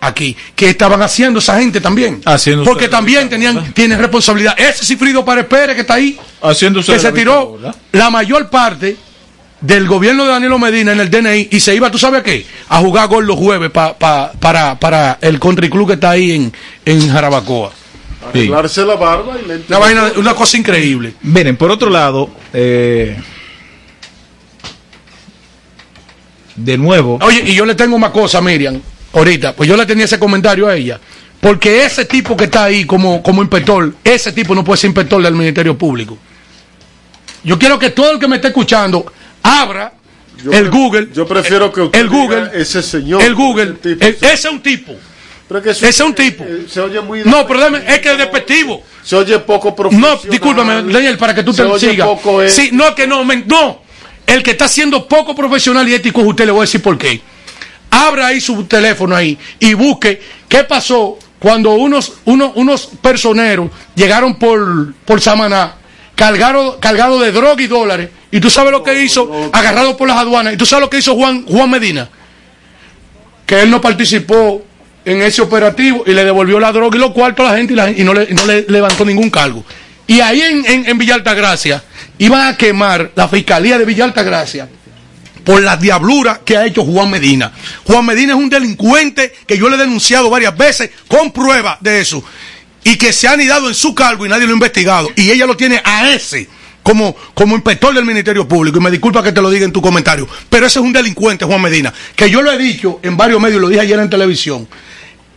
Aquí, ¿qué estaban haciendo esa gente también? Haciendo Porque también tenían, tienen responsabilidad. Ese Cifrido Párez Pérez que está ahí, Haciéndose que se tiró la mayor parte del gobierno de Danilo Medina en el DNI y se iba, ¿tú sabes qué? A jugar gol los jueves pa- pa- para, para el country club que está ahí en, en Jarabacoa. Arreglarse la barba y le Una, vaina, una cosa increíble. Miren, por otro lado, eh, de nuevo, Oye, y yo le tengo una cosa, Miriam, ahorita, pues yo le tenía ese comentario a ella. Porque ese tipo que está ahí como, como inspector, ese tipo no puede ser inspector del Ministerio Público. Yo quiero que todo el que me esté escuchando abra Yo el pre- Google. Yo prefiero que usted el Google, diga ese señor. el Google, ese tipo. el- ese es un tipo. Pero que Ese es un tipo. eh, se oye muy No, pero déjame, es que es despectivo. se oye poco profesional. No, discúlpame, Daniel, para que tú se te oye sigas. poco, eh. Sí, no, que no, men- no. El que está siendo poco profesional y ético es usted, le voy a decir por qué. Abra ahí su teléfono ahí y busque qué pasó cuando unos, unos, unos personeros llegaron por, por Samaná, cargados cargado de droga y dólares. Y tú sabes lo que hizo, agarrado por las aduanas. Y tú sabes lo que hizo Juan, Juan Medina. Que él no participó en ese operativo y le devolvió la droga y los cuartos a la gente y, no, le, levantó ningún cargo. Y ahí en, en, en iban a quemar la fiscalía de Villa Altagracia por la diablura que ha hecho Juan Medina. Juan Medina es un delincuente que yo le he denunciado varias veces con pruebas de eso. Y que se ha anidado en su cargo y nadie lo ha investigado. Y ella lo tiene a ese como, como inspector del Ministerio Público. Y me disculpa que te lo diga en tu comentario. Pero ese es un delincuente, Juan Medina. Que yo lo he dicho en varios medios, lo dije ayer en televisión.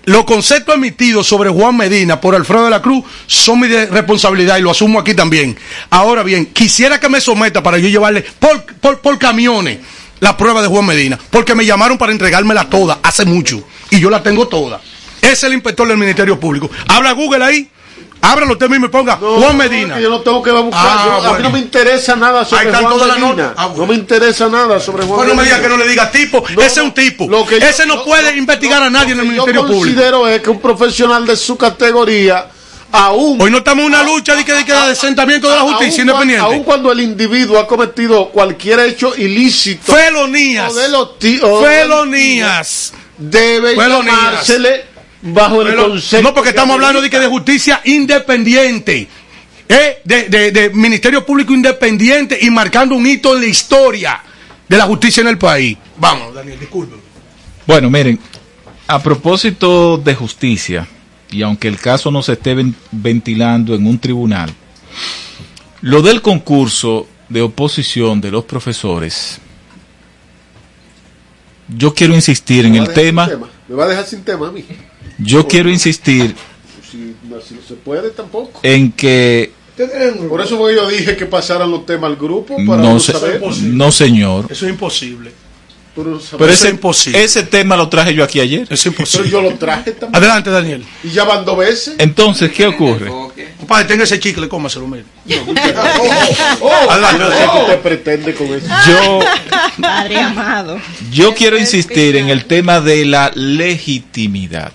Los conceptos emitidos sobre Juan Medina por Alfredo de la Cruz son mi responsabilidad y lo asumo aquí también. Ahora bien, quisiera que me someta para yo llevarle por, por, por camiones la prueba de Juan Medina, porque me llamaron para entregármela toda hace mucho y yo la tengo toda. Es el inspector del Ministerio Público. Habla Google ahí, ábralo usted mismo y ponga Juan Medina. que yo no tengo que buscar. Ah, Yo- A mí bueno. no me interesa nada sobre Juan Medina. notas. Ah, No me interesa nada sobre Juan Bueno, no me Medina. diga que no le diga tipo, ese es un tipo. Lo que yo- ese no lo- puede lo- investigar a nadie en el Yo Ministerio Público. considero es que un profesional de su categoría, aún. Hoy no estamos en una lucha de que, de que de asentamiento de la justicia independiente. Aun cuando el individuo ha cometido cualquier hecho ilícito. Felonías. o de los ti- o Felonías. Debe Felonías. llamársele bajo el Pero- concepto. no, porque estamos hablando de que de justicia independiente. eh, de, de- de Ministerio Público independiente y marcando un hito en la historia de la justicia en el país. Vamos, Daniel, disculpe. Bueno, miren, a propósito de justicia, y aunque el caso no se esté ven- ventilando en un tribunal, lo del concurso de oposición de los profesores, yo quiero insistir en el tema, Me va a dejar sin tema a mí. yo quiero insistir Si no, si no se puede tampoco. en que Por eso fue que yo dije que pasaran los temas al grupo para no, no se- saber. no señor, Eso es imposible. Pero Eso ese, es imposible. ese tema lo traje yo aquí ayer. Es Pero imposible. yo lo traje también. Adelante, Daniel. Y ya van dos veces. Entonces, ¿qué ocurre? Compadre, tenga ese chicle, cómaselo, mire. Oh, Adelante. que usted pretende con eso. Yo, Padre amado. yo quiero insistir en el tema de la legitimidad.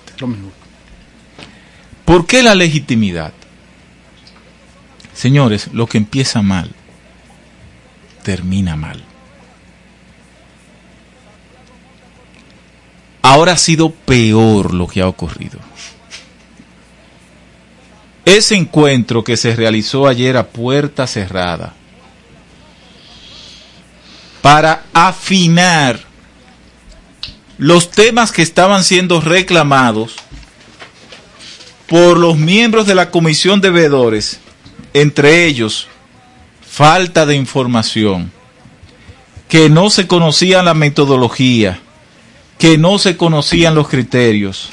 ¿Por qué la legitimidad? Señores, lo que empieza mal, termina mal. Ahora ha sido peor lo que ha ocurrido. Ese encuentro que se realizó ayer a puerta cerrada para afinar los temas que estaban siendo reclamados por los miembros de la comisión de veedores, entre ellos falta de información, que no se conocía la metodología, que no se conocían los criterios,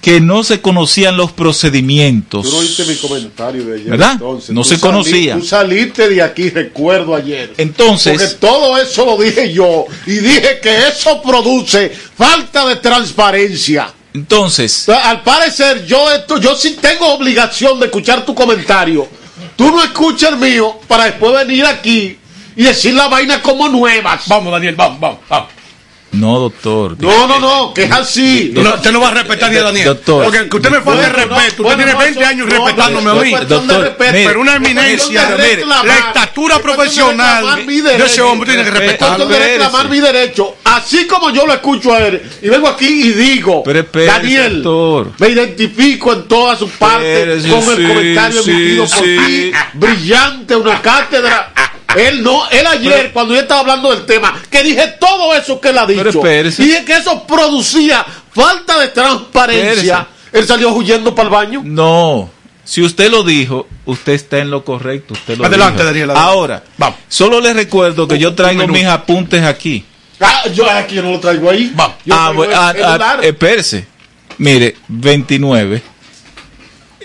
que no se conocían los procedimientos. Tú no oíste mi comentario de ayer. ¿Verdad? entonces. No se conocía. Tú saliste de aquí, recuerdo ayer. Entonces- Porque todo eso lo dije yo. Y dije que eso produce falta de transparencia. Entonces, Al parecer, yo, esto, yo sí tengo obligación de escuchar tu comentario. Tú no escuchas el mío para después venir aquí y decir la vaina como nuevas. Vamos, Daniel, vamos, vamos, vamos. No, doctor. No, no, no, que es así. No, usted no va a respetar ni a Daniel. Doctor. Porque que usted me falta de respeto. usted tiene no, 20 eso- años respetándome no, a mí. Doctor, respeto. mire, Pero una eminencia, reclamar. la estatura profesional reclamar mi de ese derecho. hombre tiene que Es respetar. cuestión de reclamar mi derecho. Así como yo lo escucho a él y vengo aquí y digo, Daniel, doctor. me identifico en todas sus partes con el comentario emitido por ti. Brillante, una cátedra. Él no, él ayer, cuando yo estaba hablando del tema, que dije todo eso que él ha Pero dicho, espérese. y dije que eso producía falta de transparencia, él salió huyendo para el baño. No. Si usted lo dijo, usted está en lo correcto. Usted lo Adelante, dijo. Daniel, adelante. Ahora, Vamos. solo les recuerdo que yo traigo mis apuntes aquí. Ah, yo aquí yo no lo traigo ahí. Vamos. Yo ah, traigo bueno, el ah, ah, espérese. Mire, 29.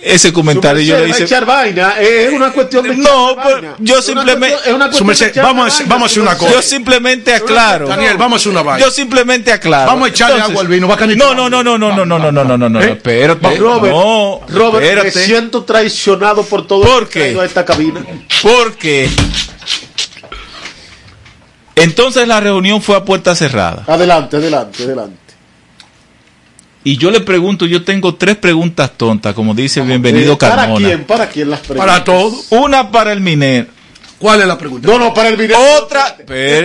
Ese comentario yo merced, hice. echar vaina, es una cuestión de No, vaina. yo Es una simplemente- cuestión- es una Su cuestión merced, de echar vamos vaina, vamos a hacer una cosa. Yo simplemente aclaro. Daniel, vamos a hacer una vaina. Yo simplemente aclaro. Vamos a echarle agua al vino, va a calentar. No, no, no, no, no, no, no, no, no, no, no, no, ¿Eh? espérate. Robert, no, Robert, me siento traicionado por todo ¿Por lo que qué? a esta cabina. Porque entonces la reunión fue a puerta cerrada. Adelante, adelante, adelante. Y yo le pregunto, yo tengo tres preguntas tontas, como dice bienvenido Eh, ¿Para Carmona. quién? ¿Para quién las preguntas? Para todos. Una para el minero. ¿Cuál es la pregunta? No, no, para el video. Otra.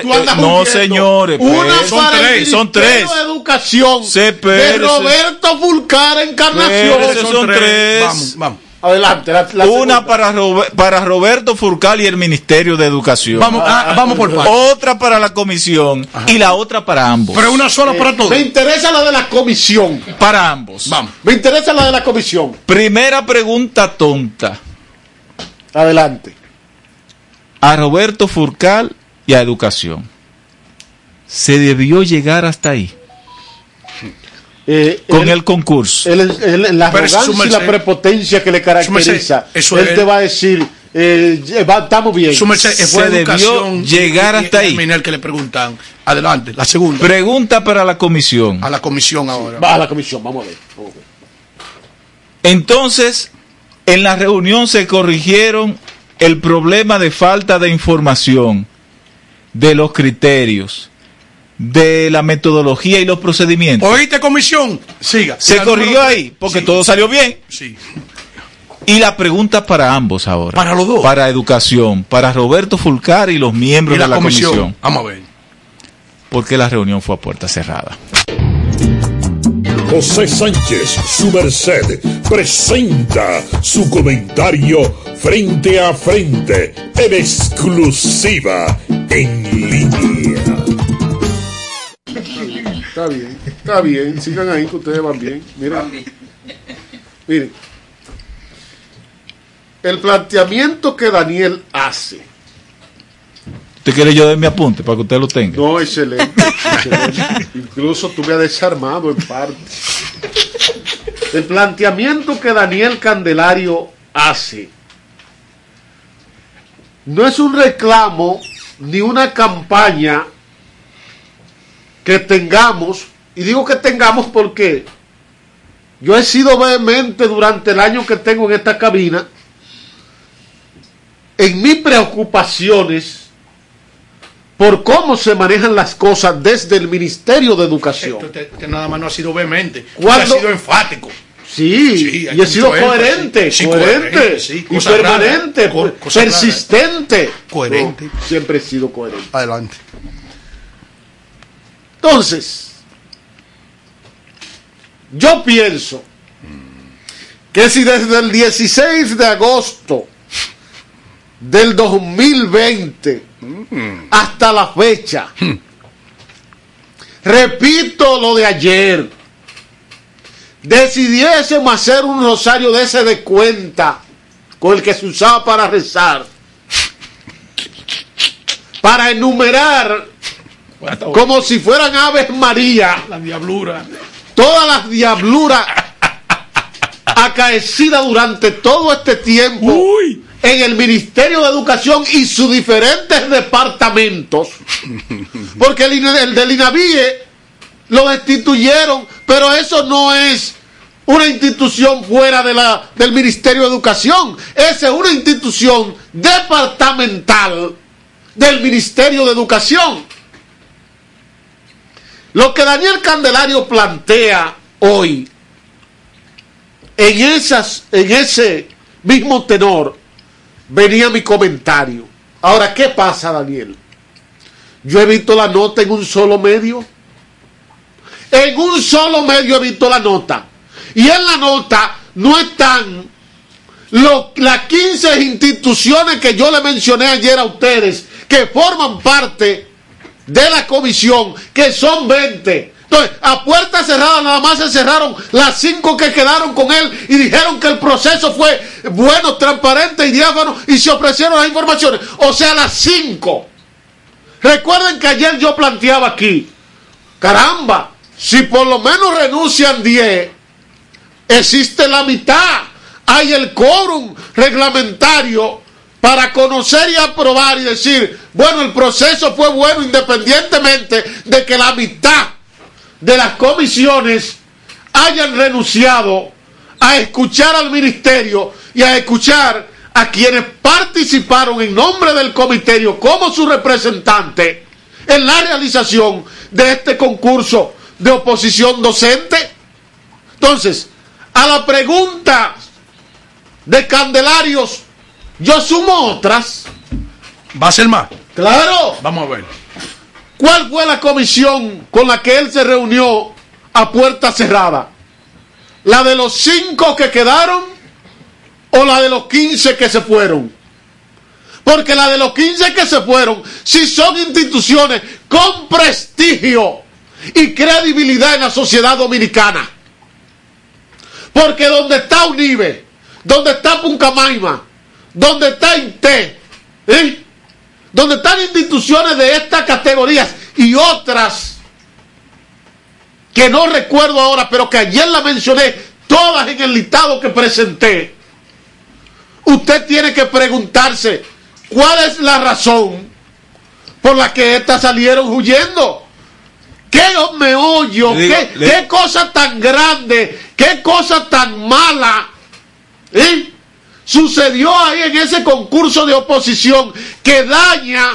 Tú andas no, señores. Una son para el tres, son Ministerio tres. de Educación Se de. Roberto Fulcar Encarnación. Son tres. Vamos, vamos. Adelante. La, la Una segunda. para, Robe- para Roberto Furcal y el Ministerio de Educación. Vamos, ah, vamos por partes. Otra para la comisión y la otra para ambos. Pero una sola para todos. Me interesa la de la comisión. para ambos. Vamos. Me interesa la de la comisión. Primera pregunta tonta. Adelante. A Roberto Furcal y a Educación. ¿Se debió llegar hasta ahí? Eh, Con él- el concurso. él- él- la Pero arrogancia y la merced. prepotencia que le caracteriza. eso él te va a decir, eh, va- estamos bien. Eh, fue Se debió llegar y- hasta y ahí. el que le preguntan. Adelante, la segunda. Pregunta para la comisión. A la comisión ahora. Va a la comisión, vamos a ver. Vamos a ver. Entonces, en la reunión se corrigieron el problema de falta de información, de los criterios, de la metodología y los procedimientos. ¿Oíste comisión? Siga. Se corrigió ahí, porque Sí. todo salió bien. Sí. Y la pregunta para ambos ahora. Para los dos. Para educación, para Roberto Fulcar y los miembros Y la de la comisión. comisión. Vamos a ver. Porque la reunión fue a puerta cerrada. José Sánchez, su merced, presenta su comentario frente a frente, en exclusiva, en línea. Está bien, está bien. Sigan ahí que ustedes van bien. Miren, miren. El planteamiento que Daniel hace. ¿Usted quiere yo de mi apunte para que usted lo tenga? No, excelente. excelente. Incluso tú me has desarmado en parte. El planteamiento que Daniel Candelario hace no es un reclamo ni una campaña que tengamos, y digo que tengamos porque yo he sido vehemente durante el año que tengo en esta cabina en mis preocupaciones por cómo se manejan las cosas desde el Ministerio de Educación. Usted, usted nada más no ha sido vehemente, ha sido enfático. Sí, y he sido coherente, Sí, coherente, coherente, sí, y permanente, rara, persistente. Coherente. No, siempre he sido coherente. Adelante. Entonces, yo pienso que si desde el 16 de agosto del 2020 hasta la fecha, repito lo de ayer, decidiésemos hacer un rosario de ese de cuenta con el que se usaba para rezar, para enumerar como si fueran aves María, La diablura. todas las diabluras acaecidas durante todo este tiempo en el Ministerio de Educación y sus diferentes departamentos. Porque el, del INAVIE lo destituyeron, pero eso no es una institución fuera de la, del Ministerio de Educación. Esa es una institución departamental del Ministerio de Educación. Lo que Daniel Candelario plantea hoy, en, esas, en ese mismo tenor, venía mi comentario. Ahora, ¿qué pasa, Daniel? Yo he visto la nota en un solo medio. En un solo medio he visto la nota. Y en la nota no están las 15 instituciones que yo le mencioné ayer a ustedes, que forman parte de la comisión, que son 20. Entonces, a puerta cerrada nada más se cerraron las cinco que quedaron con él y dijeron que el proceso fue bueno, transparente y diáfano y se ofrecieron las informaciones. O sea, las cinco. Recuerden que ayer yo planteaba aquí, caramba, si por lo menos renuncian 10, existe la mitad. Hay el quórum reglamentario para conocer y aprobar y decir, bueno, el proceso fue bueno independientemente de que la mitad de las comisiones hayan renunciado a escuchar al ministerio y a escuchar a quienes participaron en nombre del comiterio como su representante en la realización de este concurso de oposición docente. Entonces, a la pregunta de Candelarios, yo sumo otras. ¿Va a ser más? Claro. Vamos a ver. ¿Cuál fue la comisión con la que él se reunió a puerta cerrada? ¿La de los cinco que quedaron o la de los 15 que se fueron? Porque la de los 15 que se fueron, si son instituciones con prestigio y credibilidad en la sociedad dominicana. Porque donde está UNIBE, donde está Puncamaima, donde está INTE, ¿eh? donde están instituciones de estas categorías y otras que no recuerdo ahora, pero que ayer la mencioné, todas en el listado que presenté, usted tiene que preguntarse cuál es la razón por la que estas salieron huyendo. ¿Qué meollo? Digo, ¿Qué, le- qué cosa tan grande? ¿Qué cosa tan mala? ¿eh? Sucedió ahí en ese concurso de oposición que daña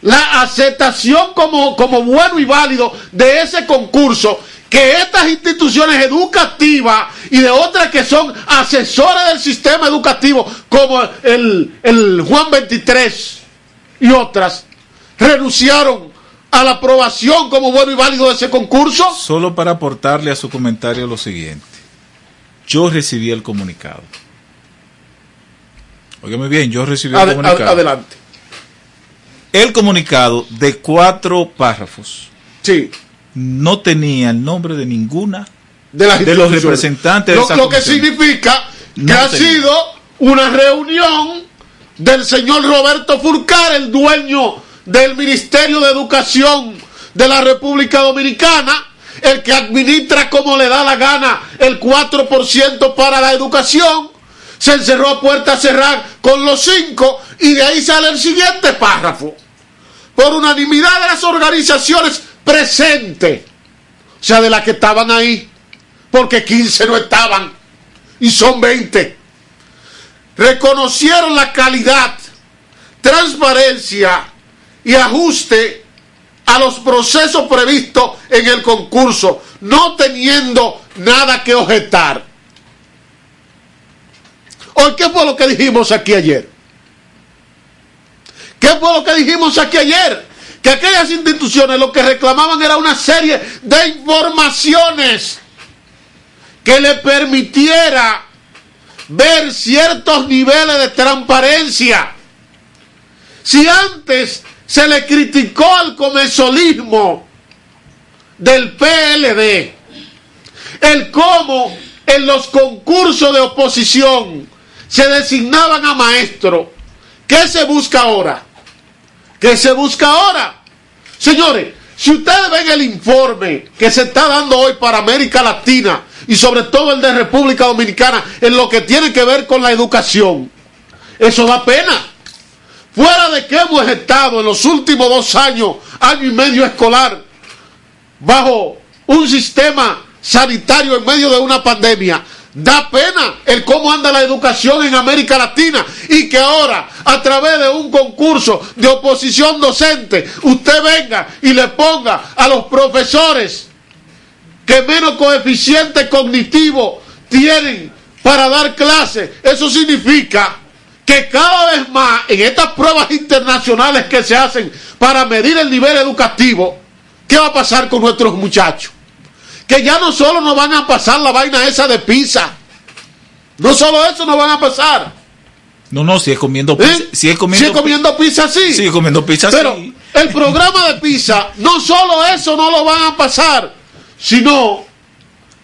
la aceptación como, como bueno y válido de ese concurso que estas instituciones educativas y de otras que son asesores del sistema educativo como el, el Juan 23 y otras renunciaron a la aprobación como bueno y válido de ese concurso. Solo para aportarle a su comentario lo siguiente. Yo recibí el comunicado. Óigame bien, yo recibí el comunicado. ad- adelante. El comunicado de cuatro párrafos. Sí. No tenía el nombre de ninguna de, las los instituciones. representantes de Lo, esa lo que significa que No ha tenía. sido una reunión del señor Roberto Furcar, el dueño del Ministerio de Educación de la República Dominicana, el que administra como le da la gana el 4% para la educación, se encerró a puerta cerrada con los cinco y de ahí sale el siguiente párrafo. Por unanimidad de las organizaciones presente, o sea, de las que estaban ahí, porque 15 no estaban y son 20. Reconocieron la calidad, transparencia y ajuste a los procesos previstos en el concurso, no teniendo nada que objetar. ¿Qué fue lo que dijimos aquí ayer? ¿Qué fue lo que dijimos aquí ayer? Que aquellas instituciones lo que reclamaban era una serie de informaciones que le permitiera ver ciertos niveles de transparencia. Si antes se le criticó al comercialismo del PLD, el cómo en los concursos de oposición se designaban a maestros, ¿qué se busca ahora? ¿Qué se busca ahora? Señores, si ustedes ven el informe que se está dando hoy para América Latina y sobre todo el de República Dominicana en lo que tiene que ver con la educación, eso da pena. Fuera de que hemos estado en los últimos dos años, año y medio escolar, bajo un sistema sanitario en medio de una pandemia, Da pena el cómo anda la educación en América Latina y que ahora a través de un concurso de oposición docente usted venga y le ponga a los profesores que menos coeficiente cognitivo tienen para dar clases. Eso significa que cada vez más en estas pruebas internacionales que se hacen para medir el nivel educativo, ¿qué va a pasar con nuestros muchachos? Que ya no solo nos van a pasar la vaina esa de pizza. No solo eso nos van a pasar. No, no, si es comiendo pizza. ¿Eh? Si es comiendo, pizza sí. Sigue comiendo pizza Pero sí. el programa de pizza, no solo eso no lo van a pasar, sino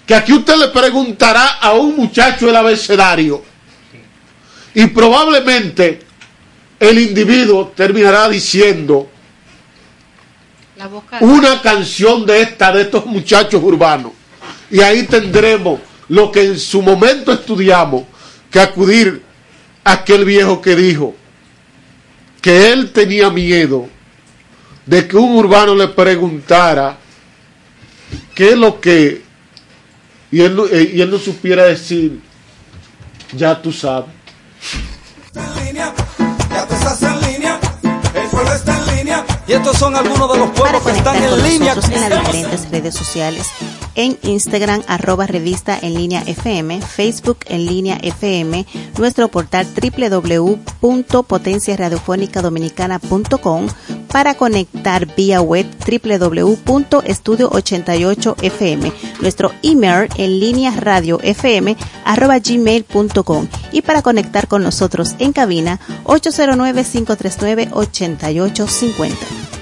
que aquí usted le preguntará a un muchacho el abecedario y probablemente el individuo terminará diciendo. Una canción de esta, de estos muchachos urbanos. Y ahí tendremos lo que en su momento estudiamos, que acudir a aquel viejo que dijo que él tenía miedo de que un urbano le preguntara qué es lo que, y él, eh, y él no supiera decir, ya tú sabes. Y estos son algunos de los pueblos que están en línea. en las diferentes redes sociales. En Instagram, arroba revista en línea FM, Facebook en línea FM, nuestro portal www.potenciaradiofónicadominicana.com para conectar vía web www.estudio88fm, nuestro email en línea radio fm arroba gmail.com y para conectar con nosotros en cabina 809-539-8850.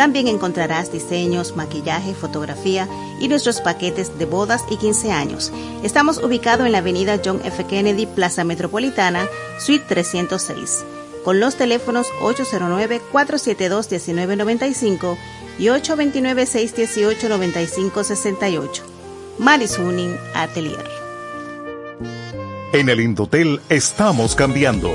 También encontrarás diseños, maquillaje, fotografía y nuestros paquetes de bodas y 15 años. Estamos ubicados en la avenida John F. Kennedy, Plaza Metropolitana, Suite 306, con los teléfonos 809-472-1995 y 829-618-9568. Marisuning Atelier. En el Indotel estamos cambiando.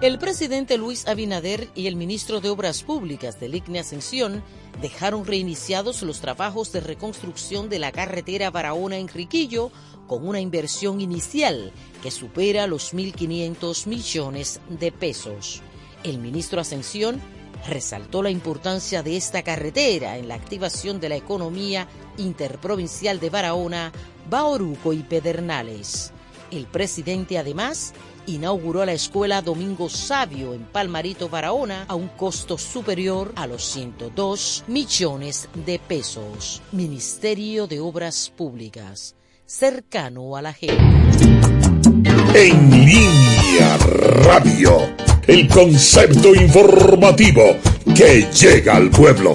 El presidente Luis Abinader y el ministro de Obras Públicas del ICNE Ascensión dejaron reiniciados los trabajos de reconstrucción de la carretera Barahona-Enriquillo con una inversión inicial que supera los 1.500 millones de pesos. El ministro Ascensión resaltó la importancia de esta carretera en la activación de la economía interprovincial de Barahona, Baoruco y Pedernales. El presidente además inauguró la escuela Domingo Sabio en Palmarito, Barahona, a un costo superior a los 102 millones de pesos. Ministerio de Obras Públicas, cercano a la gente. En línea radio, el concepto informativo que llega al pueblo.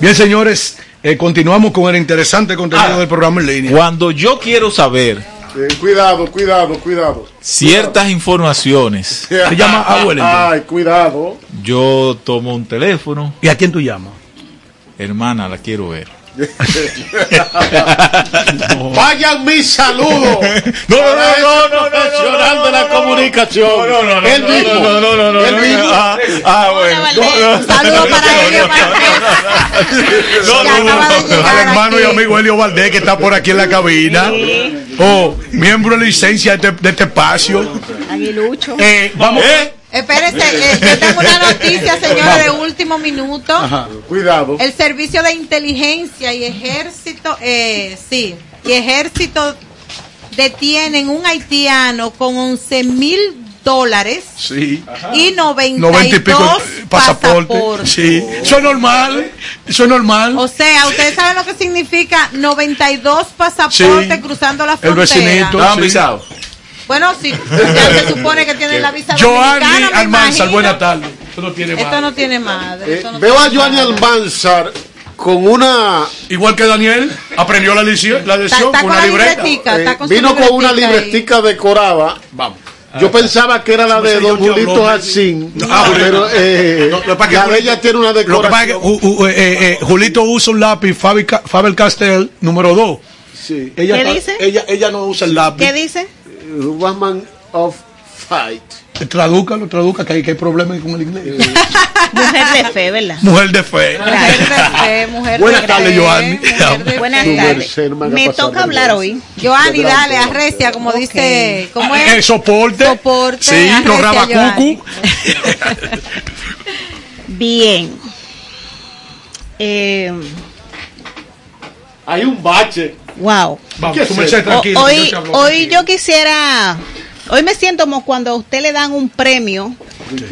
Bien, señores, eh, continuamos con el interesante contenido del programa en línea. Cuando yo quiero saber Eh, cuidado, cuidado, cuidado. ciertas informaciones, Se llama abuelo. Ay, cuidado. yo tomo un teléfono. ¿Y a quién tú llamas? Hermana, la quiero ver. Vayan mis saludos. No, no, no, no, no, profesional no, de la no, no, comunicación. no, no, no, no, Él no, mismo. no, no, no, no, Él no, mismo. ah, ah, bueno. No, no. Saludos para Elio No, no, no, no. Al hermano y amigo Elio Valdés que está por aquí en la cabina. Oh, miembro de licencia de este, de este espacio. Aguilucho. Eh, vamos. Espérese, eh, yo tengo una noticia, señora, de último minuto. Cuidado. El Servicio de Inteligencia y Ejército, eh, sí, y Ejército detienen un haitiano con 11 mil dólares Sí. y 92 90 y pico pasaporte. pasaportes. Sí. Eso es normal. Eso es normal. O sea, ustedes saben lo que significa 92 pasaportes Sí. cruzando la El frontera. vecinito. ¿Estaban sí. Bueno, sí, ya se supone que tienen la visa Joanny Almanzar, imagino. buenas tardes. Esto no tiene Esto madre. no tiene madre. Eh, esto no veo a tiene Joanny. Almanzar con una. Igual que Daniel, aprendió la lección, la lección está con con una la libreta. libretica. eh, está con su vino con una libretica ahí. libretica decorada. Vamos. Yo pensaba que era la de Ese Don Julito habló. Jacín, Ah, pero eh, No, lo la de ella tiene una Lo que pasa es que decoración. uh, uh, eh, eh, Julito usa un lápiz Faber, Ca- Faber Castell número 2. Sí. Ella, ¿Qué está- dice? Ella, ella no usa el lápiz. ¿Qué dice? Woman of Fight. Tradúcalo, traduzca, que hay, que hay problemas con el inglés. Mujer de fe, ¿verdad? Mujer de fe. Mujer de fe, mujer Buenas de tardes, Joanny. Buenas tardes. me toca hablar hoy. Joanny, dale, arrecia, como dice, ¿cómo Eh, es? soporte. Soporte, Sí, los arrecia, rabacucu. Bien. Eh, Hay un bache. Wow. Vamos. O- que yo hoy hoy yo quisiera, hoy me siento como cuando a usted le dan un premio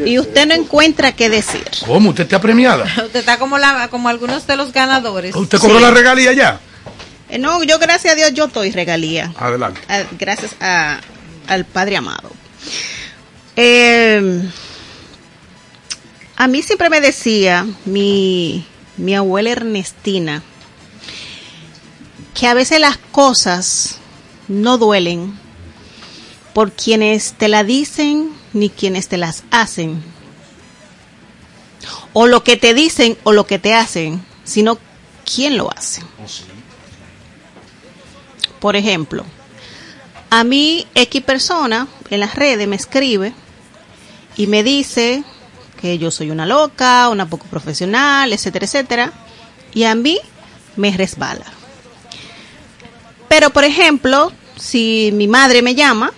y usted no encuentra qué decir. ¿Cómo? ¿Usted está premiada? Usted está como, la, como algunos de los ganadores. ¿Usted cobró la regalía ya? Eh, no, yo gracias a Dios yo estoy regalía. Adelante. a- gracias a- al Padre amado. Eh, a mí siempre me decía mi, mi abuela Ernestina que a veces las cosas no duelen por quienes te la dicen ni quienes te las hacen. O lo que te dicen o lo que te hacen, sino quién lo hace. Por ejemplo, a mí X persona en las redes me escribe y me dice que yo soy una loca, una poco profesional, etcétera, etcétera. Y a mí me resbala. Pero, por ejemplo, si mi madre me llama,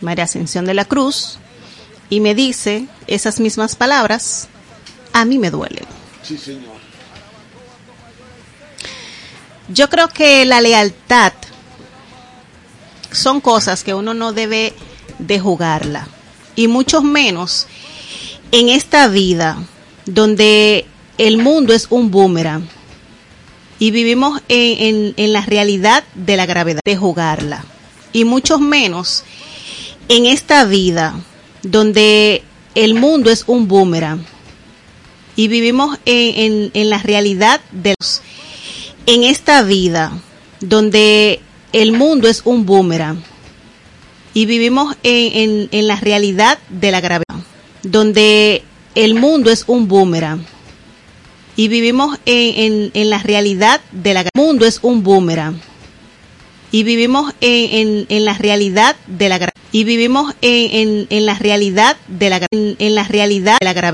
María Ascensión de la Cruz, y me dice esas mismas palabras, a mí me duele. Sí, señor. Yo creo que la lealtad son cosas que uno no debe de jugarla. Y mucho menos en esta vida donde el mundo es un boomerang y vivimos en, en- en la realidad de la gravedad de jugarla. Y mucho menos en esta vida donde el mundo es un boomerang y vivimos en, en- la realidad de los en esta vida donde el mundo es un boomerang y vivimos en- en la realidad de la gravedad donde el mundo es un boomerang y vivimos en, en- en la realidad de la gra- mundo es un boomerang. Y vivimos en, en- la realidad de la y vivimos en, en- la realidad de la en la realidad de la gravedad